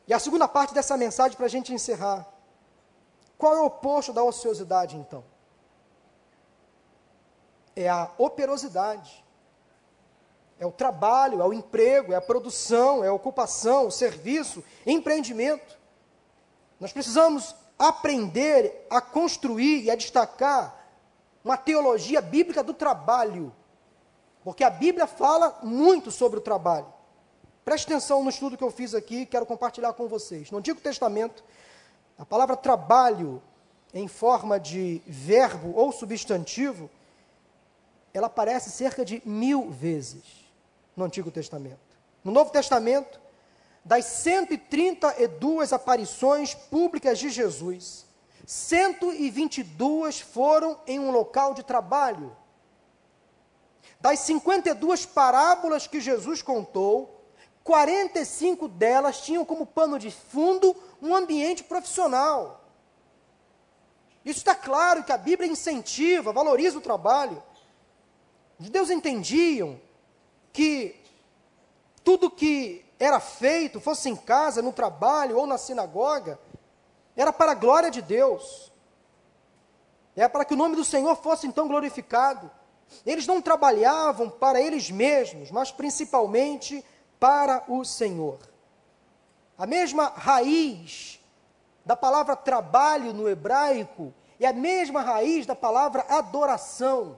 E a segunda parte dessa mensagem para a gente encerrar. Qual é o oposto da ociosidade, então? É a operosidade. É o trabalho, é o emprego, é a produção, é a ocupação, o serviço, empreendimento. Nós precisamos aprender a construir e a destacar uma teologia bíblica do trabalho porque a Bíblia fala muito sobre o trabalho. Preste atenção no estudo que eu fiz aqui, quero compartilhar com vocês. No Antigo Testamento, a palavra trabalho, em forma de verbo ou substantivo, ela aparece cerca de mil vezes no Antigo Testamento. No Novo Testamento, das 132 aparições públicas de Jesus, 122 foram em um local de trabalho. Das 52 parábolas que Jesus contou, 45 delas tinham como pano de fundo um ambiente profissional. Isso está claro que a Bíblia incentiva, valoriza o trabalho. Os judeus entendiam que tudo que era feito, fosse em casa, no trabalho ou na sinagoga, era para a glória de Deus. Era para que o nome do Senhor fosse então glorificado. Eles não trabalhavam para eles mesmos, mas principalmente para o Senhor. A mesma raiz da palavra trabalho no hebraico é a mesma raiz da palavra adoração.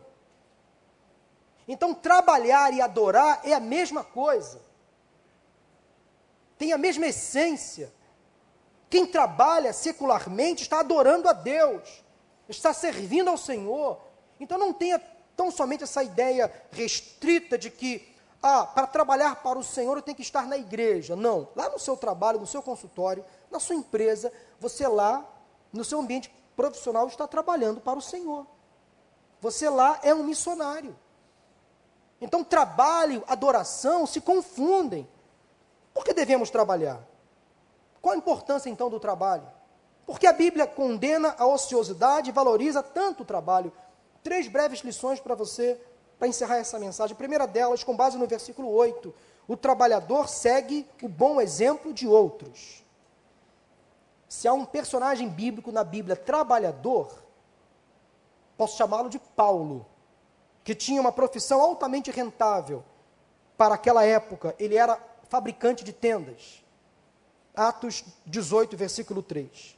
Então, trabalhar e adorar é a mesma coisa. Tem a mesma essência. Quem trabalha secularmente está adorando a Deus, está servindo ao Senhor. Então, não tenha tão somente essa ideia restrita de que, ah, para trabalhar para o Senhor eu tenho que estar na igreja. Não. Lá no seu trabalho, no seu consultório, na sua empresa, você lá, no seu ambiente profissional, está trabalhando para o Senhor. Você lá é um missionário. Então, trabalho, adoração se confundem. Por que devemos trabalhar? Qual a importância então do trabalho? Porque a Bíblia condena a ociosidade e valoriza tanto o trabalho três breves lições para você, para encerrar essa mensagem. A primeira delas, com base no versículo 8: o trabalhador segue o bom exemplo de outros. Se há um personagem bíblico na Bíblia trabalhador, posso chamá-lo de Paulo, que tinha uma profissão altamente rentável para aquela época. Ele era fabricante de tendas. Atos 18, versículo 3.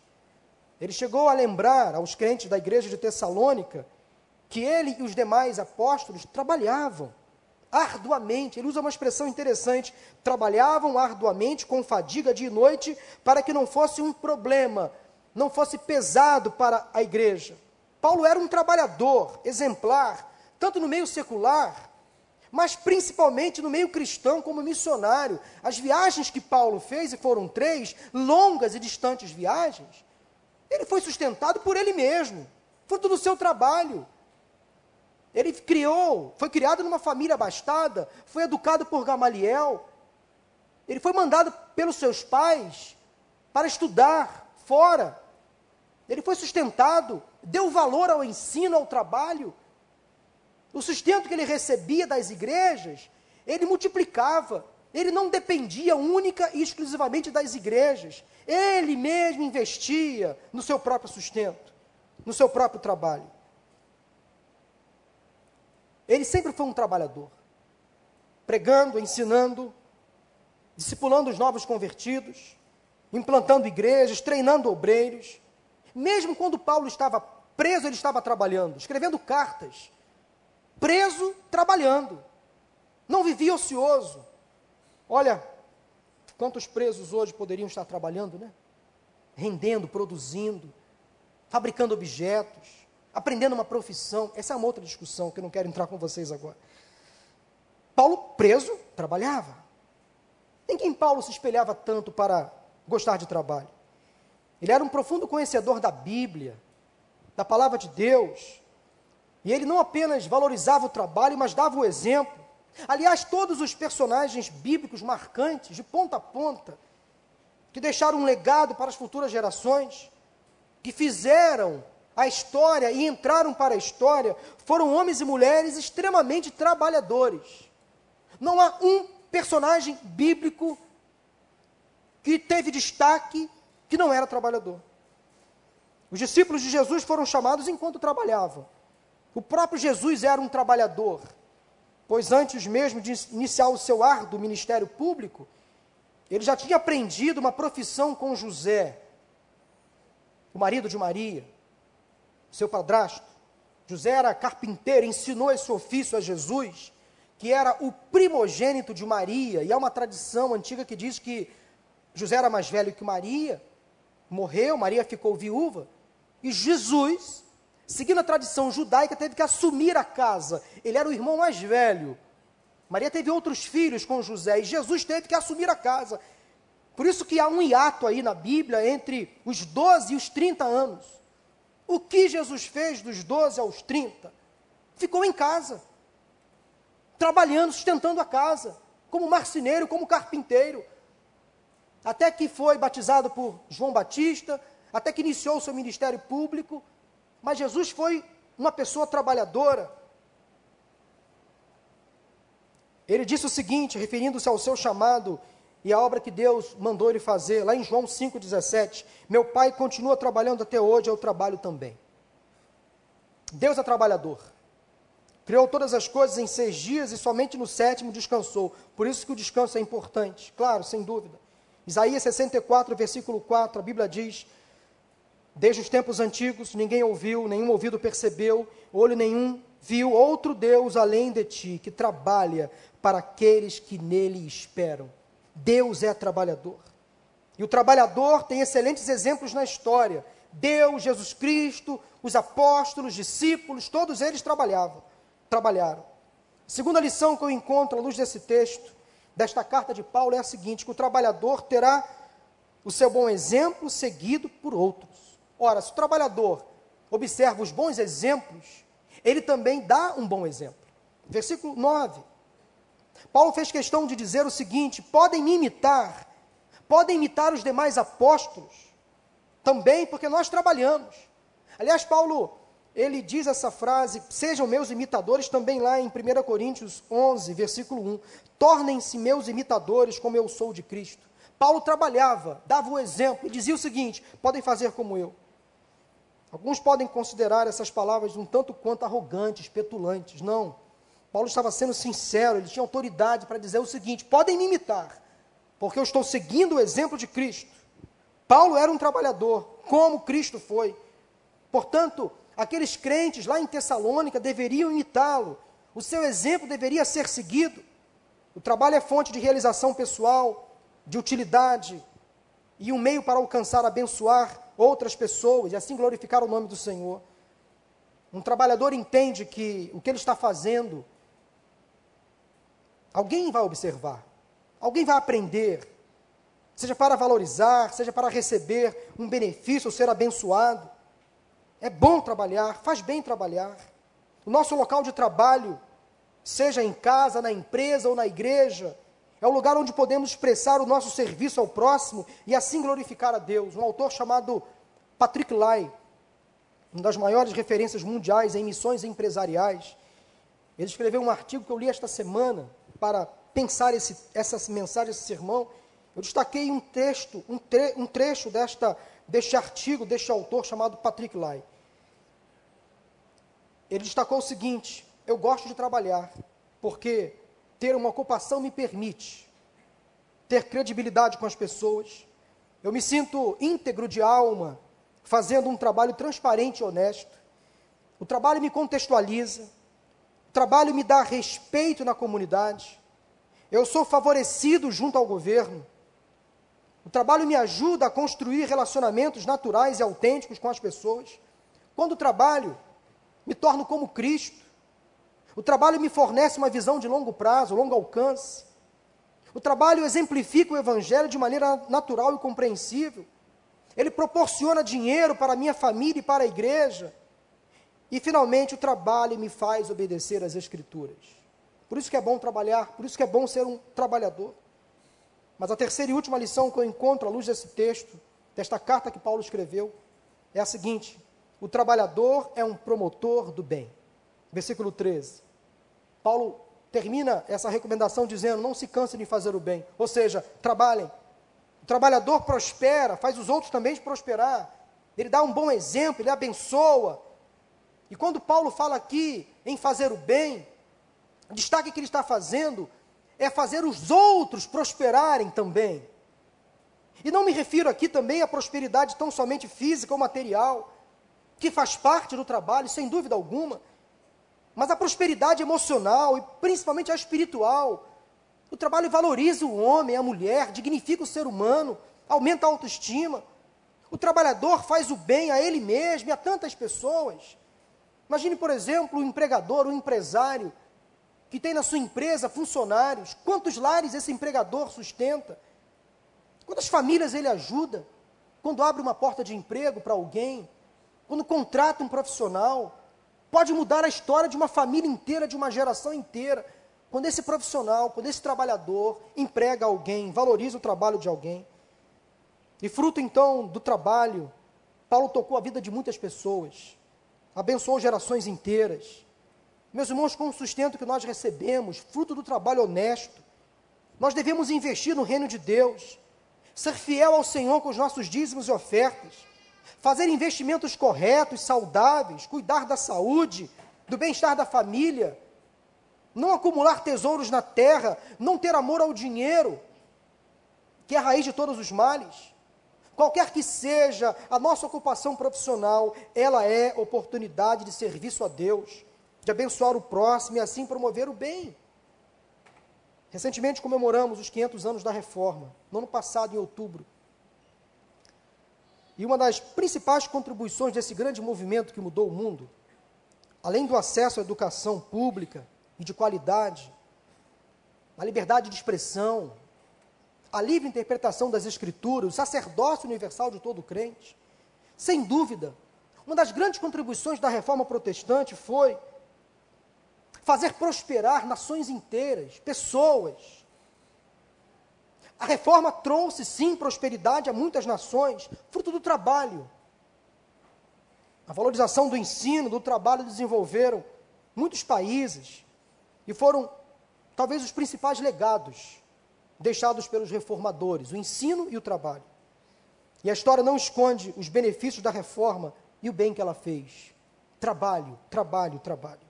Ele chegou a lembrar aos crentes da igreja de Tessalônica que ele e os demais apóstolos trabalhavam, arduamente. Ele usa uma expressão interessante. Trabalhavam arduamente, com fadiga dia e noite, para que não fosse um problema, não fosse pesado para a igreja. Paulo era um trabalhador exemplar, tanto no meio secular, mas principalmente no meio cristão, como missionário. As viagens que Paulo fez, e foram três, longas e distantes viagens, ele foi sustentado por ele mesmo, fruto do seu trabalho. Ele criou, foi criado numa família abastada, foi educado por Gamaliel. Ele foi mandado pelos seus pais para estudar fora. Ele foi sustentado, deu valor ao ensino, ao trabalho. O sustento que ele recebia das igrejas, ele multiplicava. Ele não dependia única e exclusivamente das igrejas. Ele mesmo investia no seu próprio sustento, no seu próprio trabalho. Ele sempre foi um trabalhador, pregando, ensinando, discipulando os novos convertidos, implantando igrejas, treinando obreiros. Mesmo quando Paulo estava preso, ele estava trabalhando, escrevendo cartas. Preso, trabalhando. Não vivia ocioso. Olha, quantos presos hoje poderiam estar trabalhando, né? Rendendo, produzindo, fabricando objetos, aprendendo uma profissão. Essa é uma outra discussão que eu não quero entrar com vocês agora. Paulo, preso, trabalhava. Em quem Paulo se espelhava tanto para gostar de trabalho? Ele era um profundo conhecedor da Bíblia, da palavra de Deus. E ele não apenas valorizava o trabalho, mas dava o exemplo. Aliás, todos os personagens bíblicos marcantes, de ponta a ponta, que deixaram um legado para as futuras gerações, que fizeram a história e entraram para a história foram homens e mulheres extremamente trabalhadores. Não há um personagem bíblico que teve destaque que não era trabalhador. Os discípulos de Jesus foram chamados enquanto trabalhavam. O próprio Jesus era um trabalhador, pois antes mesmo de iniciar o seu árduo ministério público, ele já tinha aprendido uma profissão com José, o marido de Maria seu padrasto. José era carpinteiro, ensinou esse ofício a Jesus, que era o primogênito de Maria, e há uma tradição antiga que diz que José era mais velho que Maria, morreu, Maria ficou viúva, e Jesus, seguindo a tradição judaica, teve que assumir a casa. Ele era o irmão mais velho. Maria teve outros filhos com José, e Jesus teve que assumir a casa. Por isso que há um hiato aí na Bíblia entre os 12 e os 30 anos. O que Jesus fez dos 12 aos 30? Ficou em casa, trabalhando, sustentando a casa, como marceneiro, como carpinteiro. Até que foi batizado por João Batista, até que iniciou o seu ministério público. Mas Jesus foi uma pessoa trabalhadora. Ele disse o seguinte, referindo-se ao seu chamado e a obra que Deus mandou ele fazer, lá em João 5,17, meu pai continua trabalhando até hoje, eu trabalho também. Deus é trabalhador. Criou todas as coisas em seis dias e somente no sétimo descansou. Por isso que o descanso é importante, claro, sem dúvida. Isaías 64, versículo 4, a Bíblia diz: Desde os tempos antigos ninguém ouviu, nenhum ouvido percebeu, olho nenhum viu outro Deus além de ti, que trabalha para aqueles que nele esperam. Deus é trabalhador. E o trabalhador tem excelentes exemplos na história. Deus, Jesus Cristo, os apóstolos, discípulos, todos eles trabalhavam, trabalharam. A segunda lição que eu encontro à luz desse texto, desta carta de Paulo, é a seguinte: que o trabalhador terá o seu bom exemplo seguido por outros. Ora, se o trabalhador observa os bons exemplos, ele também dá um bom exemplo. Versículo 9. Paulo fez questão de dizer o seguinte: podem imitar, podem imitar os demais apóstolos, também, porque nós trabalhamos. Aliás, Paulo, ele diz essa frase: sejam meus imitadores, também lá em 1 Coríntios 11, versículo 1. Tornem-se meus imitadores, como eu sou de Cristo. Paulo trabalhava, dava o exemplo e dizia o seguinte: podem fazer como eu. Alguns podem considerar essas palavras um tanto quanto arrogantes, petulantes. Não. Paulo estava sendo sincero, ele tinha autoridade para dizer o seguinte: podem me imitar, porque eu estou seguindo o exemplo de Cristo. Paulo era um trabalhador, como Cristo foi. Portanto, aqueles crentes lá em Tessalônica deveriam imitá-lo. O seu exemplo deveria ser seguido. O trabalho é fonte de realização pessoal, de utilidade e um meio para alcançar, abençoar outras pessoas e assim glorificar o nome do Senhor. Um trabalhador entende que o que ele está fazendo, alguém vai observar, alguém vai aprender, seja para valorizar, seja para receber um benefício ou ser abençoado. É bom trabalhar, faz bem trabalhar. O nosso local de trabalho, seja em casa, na empresa ou na igreja, é o lugar onde podemos expressar o nosso serviço ao próximo e assim glorificar a Deus. Um autor chamado Patrick Lai, uma das maiores referências mundiais em missões empresariais, ele escreveu um artigo que eu li esta semana para pensar esse, essa mensagem, esse sermão. Eu destaquei um texto, um, tre, um trecho desta, deste artigo, deste autor chamado Patrick Lai. Ele destacou o seguinte: eu gosto de trabalhar, porque ter uma ocupação me permite ter credibilidade com as pessoas. Eu me sinto íntegro de alma, fazendo um trabalho transparente e honesto. O trabalho me contextualiza, o trabalho me dá respeito na comunidade. Eu sou favorecido junto ao governo. O trabalho me ajuda a construir relacionamentos naturais e autênticos com as pessoas. Quando trabalho, me torno como Cristo. O trabalho me fornece uma visão de longo prazo, longo alcance. O trabalho exemplifica o Evangelho de maneira natural e compreensível. Ele proporciona dinheiro para a minha família e para a igreja. E, finalmente, o trabalho me faz obedecer às Escrituras. Por isso que é bom trabalhar, por isso que é bom ser um trabalhador. Mas a terceira e última lição que eu encontro à luz desse texto, desta carta que Paulo escreveu, é a seguinte: o trabalhador é um promotor do bem. Versículo 13. Paulo termina essa recomendação dizendo: não se cansem de fazer o bem, ou seja, trabalhem. O trabalhador prospera, faz os outros também prosperar. Ele dá um bom exemplo, ele abençoa. E quando Paulo fala aqui em fazer o bem, o destaque que ele está fazendo é fazer os outros prosperarem também. E não me refiro aqui também à prosperidade tão somente física ou material, que faz parte do trabalho, sem dúvida alguma, mas a prosperidade emocional e principalmente a espiritual. O trabalho valoriza o homem, a mulher, dignifica o ser humano, aumenta a autoestima. O trabalhador faz o bem a ele mesmo e a tantas pessoas. Imagine, por exemplo, o empregador, o empresário, que tem na sua empresa funcionários. Quantos lares esse empregador sustenta? Quantas famílias ele ajuda? Quando abre uma porta de emprego para alguém? Quando contrata um profissional? Pode mudar a história de uma família inteira, de uma geração inteira. Quando esse profissional, quando esse trabalhador emprega alguém, valoriza o trabalho de alguém. E fruto então do trabalho, Paulo tocou a vida de muitas pessoas, abençoou gerações inteiras. Meus irmãos, com o sustento que nós recebemos, fruto do trabalho honesto, nós devemos investir no reino de Deus, ser fiel ao Senhor com os nossos dízimos e ofertas, fazer investimentos corretos, saudáveis, cuidar da saúde, do bem-estar da família, não acumular tesouros na terra, não ter amor ao dinheiro, que é a raiz de todos os males. Qualquer que seja a nossa ocupação profissional, ela é oportunidade de serviço a Deus, de abençoar o próximo e assim promover o bem. Recentemente comemoramos os 500 anos da reforma, no ano passado, em outubro. E uma das principais contribuições desse grande movimento que mudou o mundo, além do acesso à educação pública e de qualidade, a liberdade de expressão, a livre interpretação das Escrituras, o sacerdócio universal de todo crente, sem dúvida, uma das grandes contribuições da reforma protestante foi fazer prosperar nações inteiras, pessoas, a reforma trouxe, sim, prosperidade a muitas nações, fruto do trabalho. A valorização do ensino, do trabalho desenvolveram muitos países e foram talvez os principais legados deixados pelos reformadores, o ensino e o trabalho. E a história não esconde os benefícios da reforma e o bem que ela fez. Trabalho, trabalho, trabalho.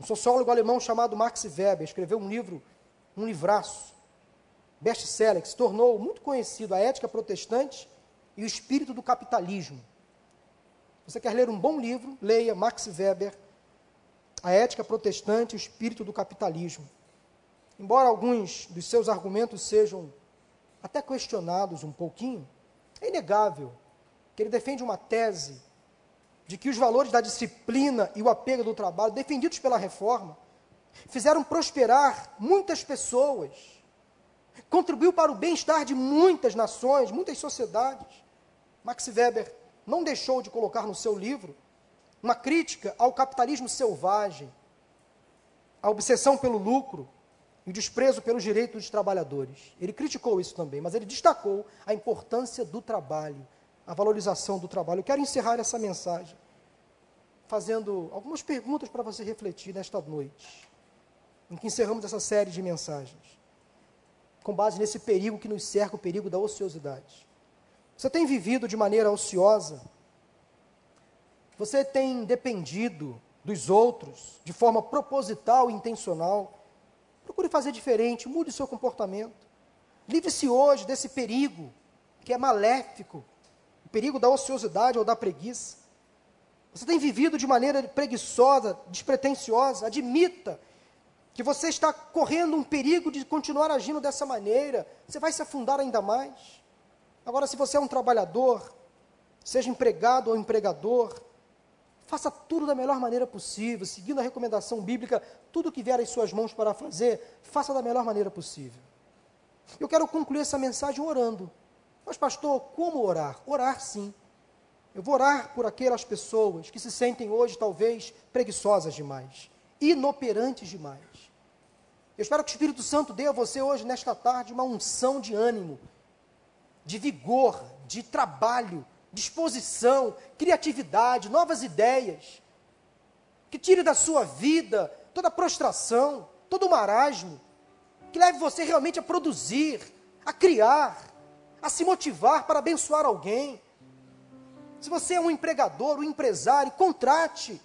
Um sociólogo alemão chamado Max Weber escreveu um livro, um livraço, best-seller, que se tornou muito conhecido, A Ética Protestante e o Espírito do Capitalismo. Você quer ler um bom livro? Leia Max Weber, a ética protestante e o espírito do capitalismo. Embora alguns dos seus argumentos sejam até questionados um pouquinho, é inegável que ele defende uma tese de que os valores da disciplina e o apego do trabalho, defendidos pela reforma, fizeram prosperar muitas pessoas, contribuiu para o bem-estar de muitas nações, muitas sociedades. Max Weber não deixou de colocar no seu livro uma crítica ao capitalismo selvagem, a obsessão pelo lucro e o desprezo pelos direitos dos trabalhadores. Ele criticou isso também, mas ele destacou a importância do trabalho, a valorização do trabalho. Eu quero encerrar essa mensagem fazendo algumas perguntas para você refletir nesta noite, em que encerramos essa série de mensagens, com base nesse perigo que nos cerca, o perigo da ociosidade. Você tem vivido de maneira ociosa? Você tem dependido dos outros de forma proposital e intencional? Procure fazer diferente, mude o seu comportamento. Livre-se hoje desse perigo que é maléfico, o perigo da ociosidade ou da preguiça. Você tem vivido de maneira preguiçosa, despretensiosa, admita que você está correndo um perigo de continuar agindo dessa maneira, você vai se afundar ainda mais. Agora, se você é um trabalhador, seja empregado ou empregador, faça tudo da melhor maneira possível, seguindo a recomendação bíblica, tudo que vier às suas mãos para fazer, faça da melhor maneira possível. Eu quero concluir essa mensagem orando. Mas, pastor, como orar? Orar sim. Eu vou orar por aquelas pessoas que se sentem hoje talvez preguiçosas demais, inoperantes demais. Eu espero que o Espírito Santo dê a você hoje, nesta tarde, uma unção de ânimo, de vigor, de trabalho, disposição, criatividade, novas ideias. Que tire da sua vida toda a prostração, todo o marasmo. Que leve você realmente a produzir, a criar, a se motivar para abençoar alguém. Se você é um empregador, um empresário, contrate.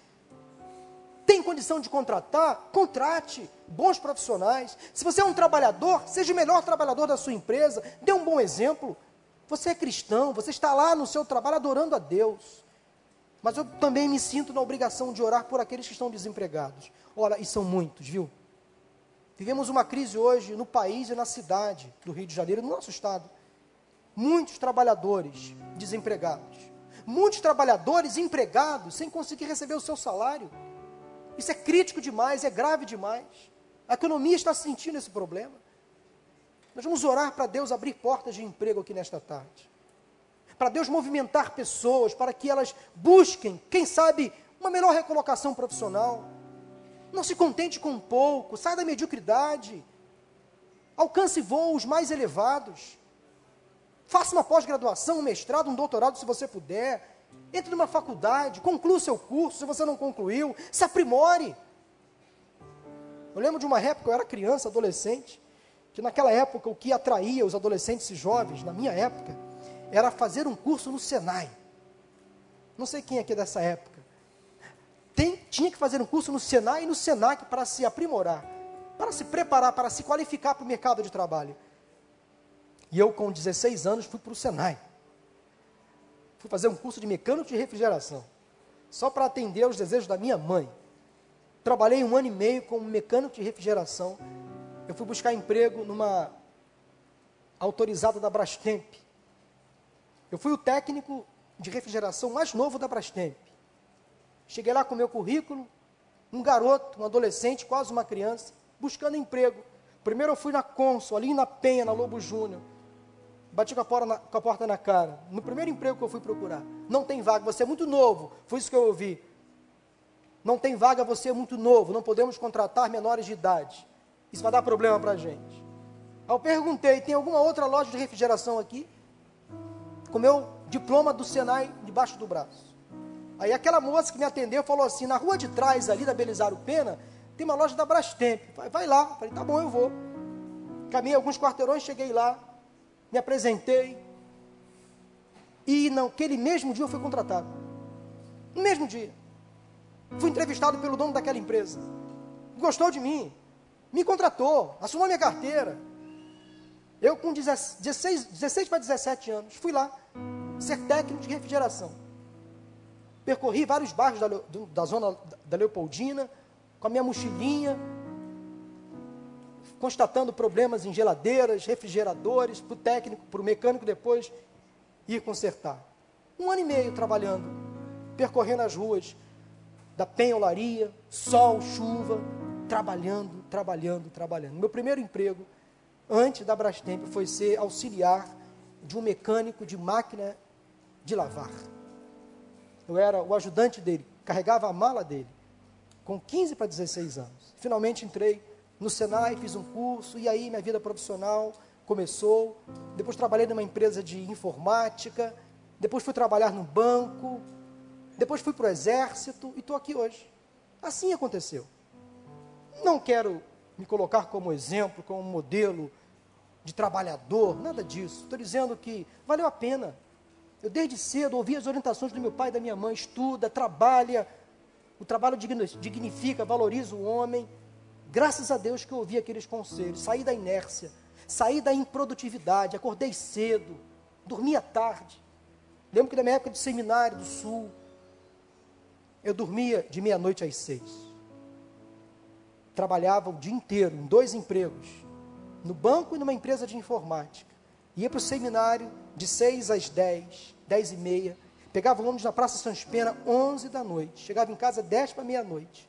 Tem condição de contratar? Contrate bons profissionais. Se você é um trabalhador, seja o melhor trabalhador da sua empresa, dê um bom exemplo. Você é cristão, você está lá no seu trabalho adorando a Deus. Mas eu também me sinto na obrigação de orar por aqueles que estão desempregados. Ora, e são muitos, viu? Vivemos uma crise hoje no país e na cidade do Rio de Janeiro, no nosso estado. Muitos trabalhadores desempregados. Muitos trabalhadores empregados sem conseguir receber o seu salário. Isso é crítico demais, é grave demais. A economia está sentindo esse problema. Nós vamos orar para Deus abrir portas de emprego aqui nesta tarde. Para Deus movimentar pessoas, para que elas busquem, quem sabe, uma melhor recolocação profissional. Não se contente com pouco, saia da mediocridade. Alcance voos mais elevados. Faça uma pós-graduação, um mestrado, um doutorado, se você puder. Entre numa faculdade, conclua seu curso, se você não concluiu, se aprimore. Eu lembro de uma época, eu era criança, adolescente, que naquela época o que atraía os adolescentes e jovens, na minha época, era fazer um curso no Senai. Não sei quem aqui é dessa época. Tem, tinha que fazer um curso no Senai e no Senac para se aprimorar, para se preparar, para se qualificar para o mercado de trabalho. E eu, com 16 anos, fui para o Senai. Fui fazer um curso de mecânico de refrigeração, só para atender aos desejos da minha mãe. Trabalhei um ano e meio como mecânico de refrigeração eu fui buscar emprego numa autorizada da Brastemp. Eu fui o técnico de refrigeração mais novo da Brastemp. Cheguei lá com meu currículo, um garoto, um adolescente, quase uma criança, buscando emprego. Primeiro eu fui na Consul, ali na Penha, na Lobo Júnior. Bati com a, porta na, com a porta na cara. No primeiro emprego que eu fui procurar. Não tem vaga, você é muito novo. Foi isso que eu ouvi. Não tem vaga, você é muito novo. Não podemos contratar menores de idade. Isso vai dar problema para a gente. Aí eu perguntei: tem alguma outra loja de refrigeração aqui? Com meu diploma do Senai debaixo do braço. Aí aquela moça que me atendeu falou assim: na rua de trás ali da Belisário Pena, tem uma loja da Brastemp. Falei, vai lá. Falei, tá bom, eu vou. Caminhei alguns quarteirões, cheguei lá, me apresentei. E naquele mesmo dia eu fui contratado. No mesmo dia. Fui entrevistado pelo dono daquela empresa. Gostou de mim me contratou, assumiu minha carteira. Eu com 16, 16 para 17 anos, fui lá ser técnico de refrigeração. Percorri vários bairros da, da zona da Leopoldina, com a minha mochilinha, constatando problemas em geladeiras, refrigeradores, para o técnico, para o mecânico depois ir consertar. Um ano e meio trabalhando, percorrendo as ruas da penholaria, sol, chuva, trabalhando, trabalhando, trabalhando. Meu primeiro emprego, antes da Brastemp, foi ser auxiliar de um mecânico de máquina de lavar. Eu era o ajudante dele, carregava a mala dele, com 15 para 16 anos. Finalmente entrei no Senai, fiz um curso, e aí minha vida profissional começou. Depois trabalhei numa empresa de informática, depois fui trabalhar no banco, depois fui para o exército e estou aqui hoje. Assim aconteceu. Não quero me colocar como exemplo, como modelo de trabalhador, nada disso. Estou dizendo que valeu a pena. Eu desde cedo ouvi as orientações do meu pai e da minha mãe, estuda, trabalha. O trabalho dignifica, valoriza o homem. Graças a Deus que eu ouvi aqueles conselhos, saí da inércia, saí da improdutividade, acordei cedo, dormia tarde. Lembro que na minha época de seminário do Sul, eu dormia de meia-noite às seis. Trabalhava o dia inteiro em dois empregos, no banco e numa empresa de informática. Ia para o seminário de seis às dez, dez e meia. Pegava o ônibus na Praça São Pena, onze da noite. Chegava em casa dez para meia-noite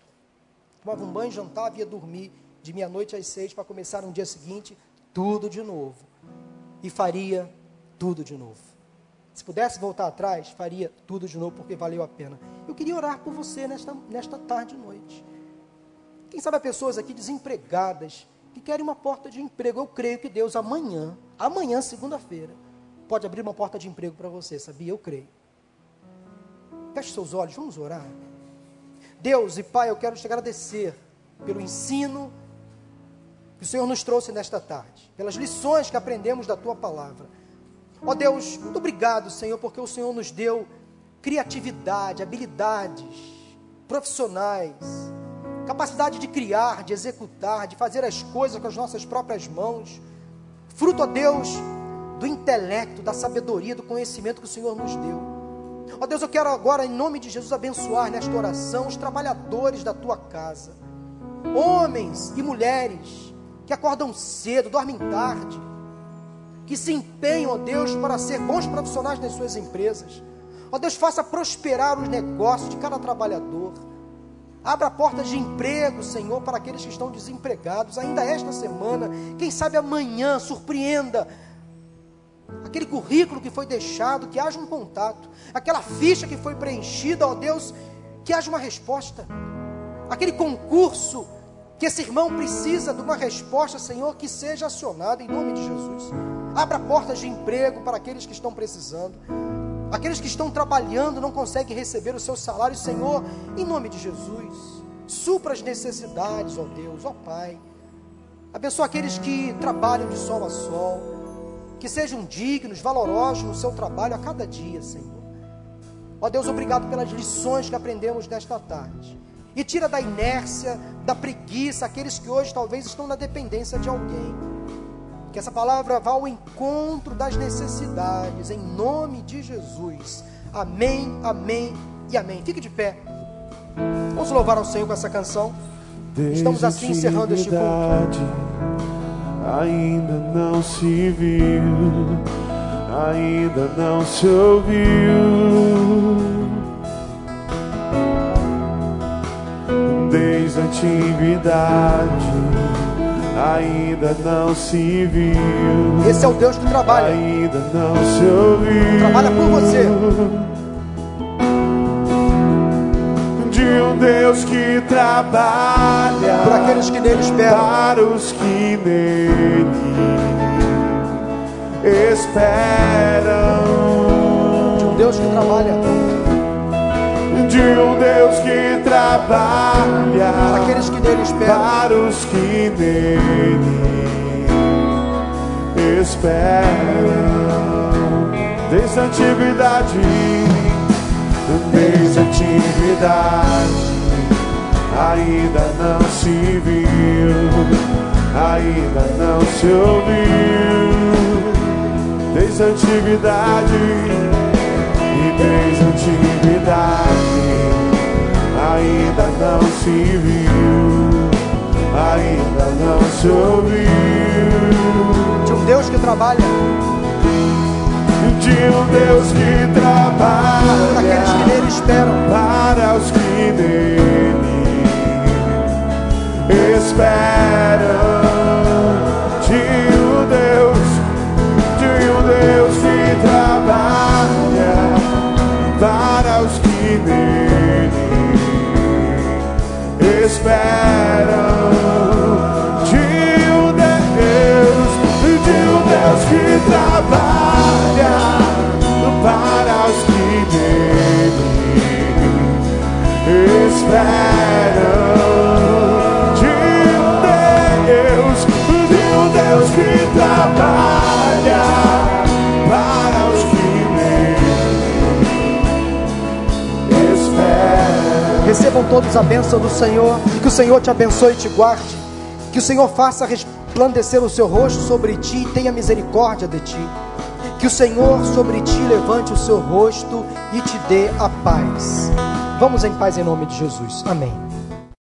tomava um banho, jantava e ia dormir de meia-noite às seis para começar no dia seguinte tudo de novo. E faria tudo de novo. Se pudesse voltar atrás, faria tudo de novo porque valeu a pena. Eu queria orar por você nesta, nesta tarde e noite. Quem sabe há pessoas aqui desempregadas que querem uma porta de emprego. Eu creio que Deus amanhã, amanhã, segunda-feira, pode abrir uma porta de emprego para você, sabia? Eu creio. Feche seus olhos, vamos orar. Deus e Pai, eu quero te agradecer pelo ensino que o Senhor nos trouxe nesta tarde, pelas lições que aprendemos da tua palavra. Ó Deus, muito obrigado, Senhor, porque o Senhor nos deu criatividade, habilidades profissionais, capacidade de criar, de executar, de fazer as coisas com as nossas próprias mãos. Fruto, ó Deus, do intelecto, da sabedoria, do conhecimento que o Senhor nos deu. Ó Deus, eu quero agora, em nome de Jesus, abençoar nesta oração os trabalhadores da tua casa, homens e mulheres que acordam cedo, dormem tarde, que se empenham, ó Deus, para ser bons profissionais nas suas empresas. Ó Deus, faça prosperar os negócios de cada trabalhador. Abra portas de emprego, Senhor, para aqueles que estão desempregados, ainda esta semana. Quem sabe amanhã surpreenda aquele currículo que foi deixado, que haja um contato, aquela ficha que foi preenchida, ó Deus, que haja uma resposta, aquele concurso que esse irmão precisa de uma resposta, Senhor, que seja acionada em nome de Jesus. Abra portas de emprego para aqueles que estão precisando. Aqueles que estão trabalhando não conseguem receber o seu salário, Senhor, em nome de Jesus. Supra as necessidades, ó Deus, ó Pai. Abençoa aqueles que trabalham de sol a sol que sejam dignos, valorosos no seu trabalho a cada dia, Senhor. Ó Deus, obrigado pelas lições que aprendemos nesta tarde. E tira da inércia, da preguiça, aqueles que hoje talvez estão na dependência de alguém. Que essa palavra vá ao encontro das necessidades, em nome de Jesus. Amém, amém e amém. Fique de pé. Vamos louvar ao Senhor com essa canção. Estamos assim encerrando este culto ainda não se viu, ainda não se ouviu. Desde a antiguidade, ainda não se viu. Esse é o Deus que trabalha. Ainda não se ouviu. Trabalha por você. De um Deus que trabalha por aqueles que nele esperam, para os que nele esperam. De um Deus que trabalha, de um Deus que trabalha para aqueles que nele esperam, para os que nele esperam. Desde a antiguidade desde a antiguidade ainda não se viu, ainda não se ouviu. Desde a antiguidade e desde a antiguidade ainda não se viu, ainda não se ouviu. De um Deus que trabalha de um Deus que trabalha para aqueles que nele esperam. para os que nele esperam. De um Deus, de um Deus que trabalha para os que nele esperam. Que trabalha Deus, de Deus que trabalha para os que. Recebam todos a bênção do Senhor. Que o Senhor te abençoe e te guarde. Que o Senhor faça resplandecer o seu rosto sobre ti e tenha misericórdia de ti. Que o Senhor sobre ti levante o seu rosto e te dê a paz. Vamos em paz em nome de Jesus. Amém.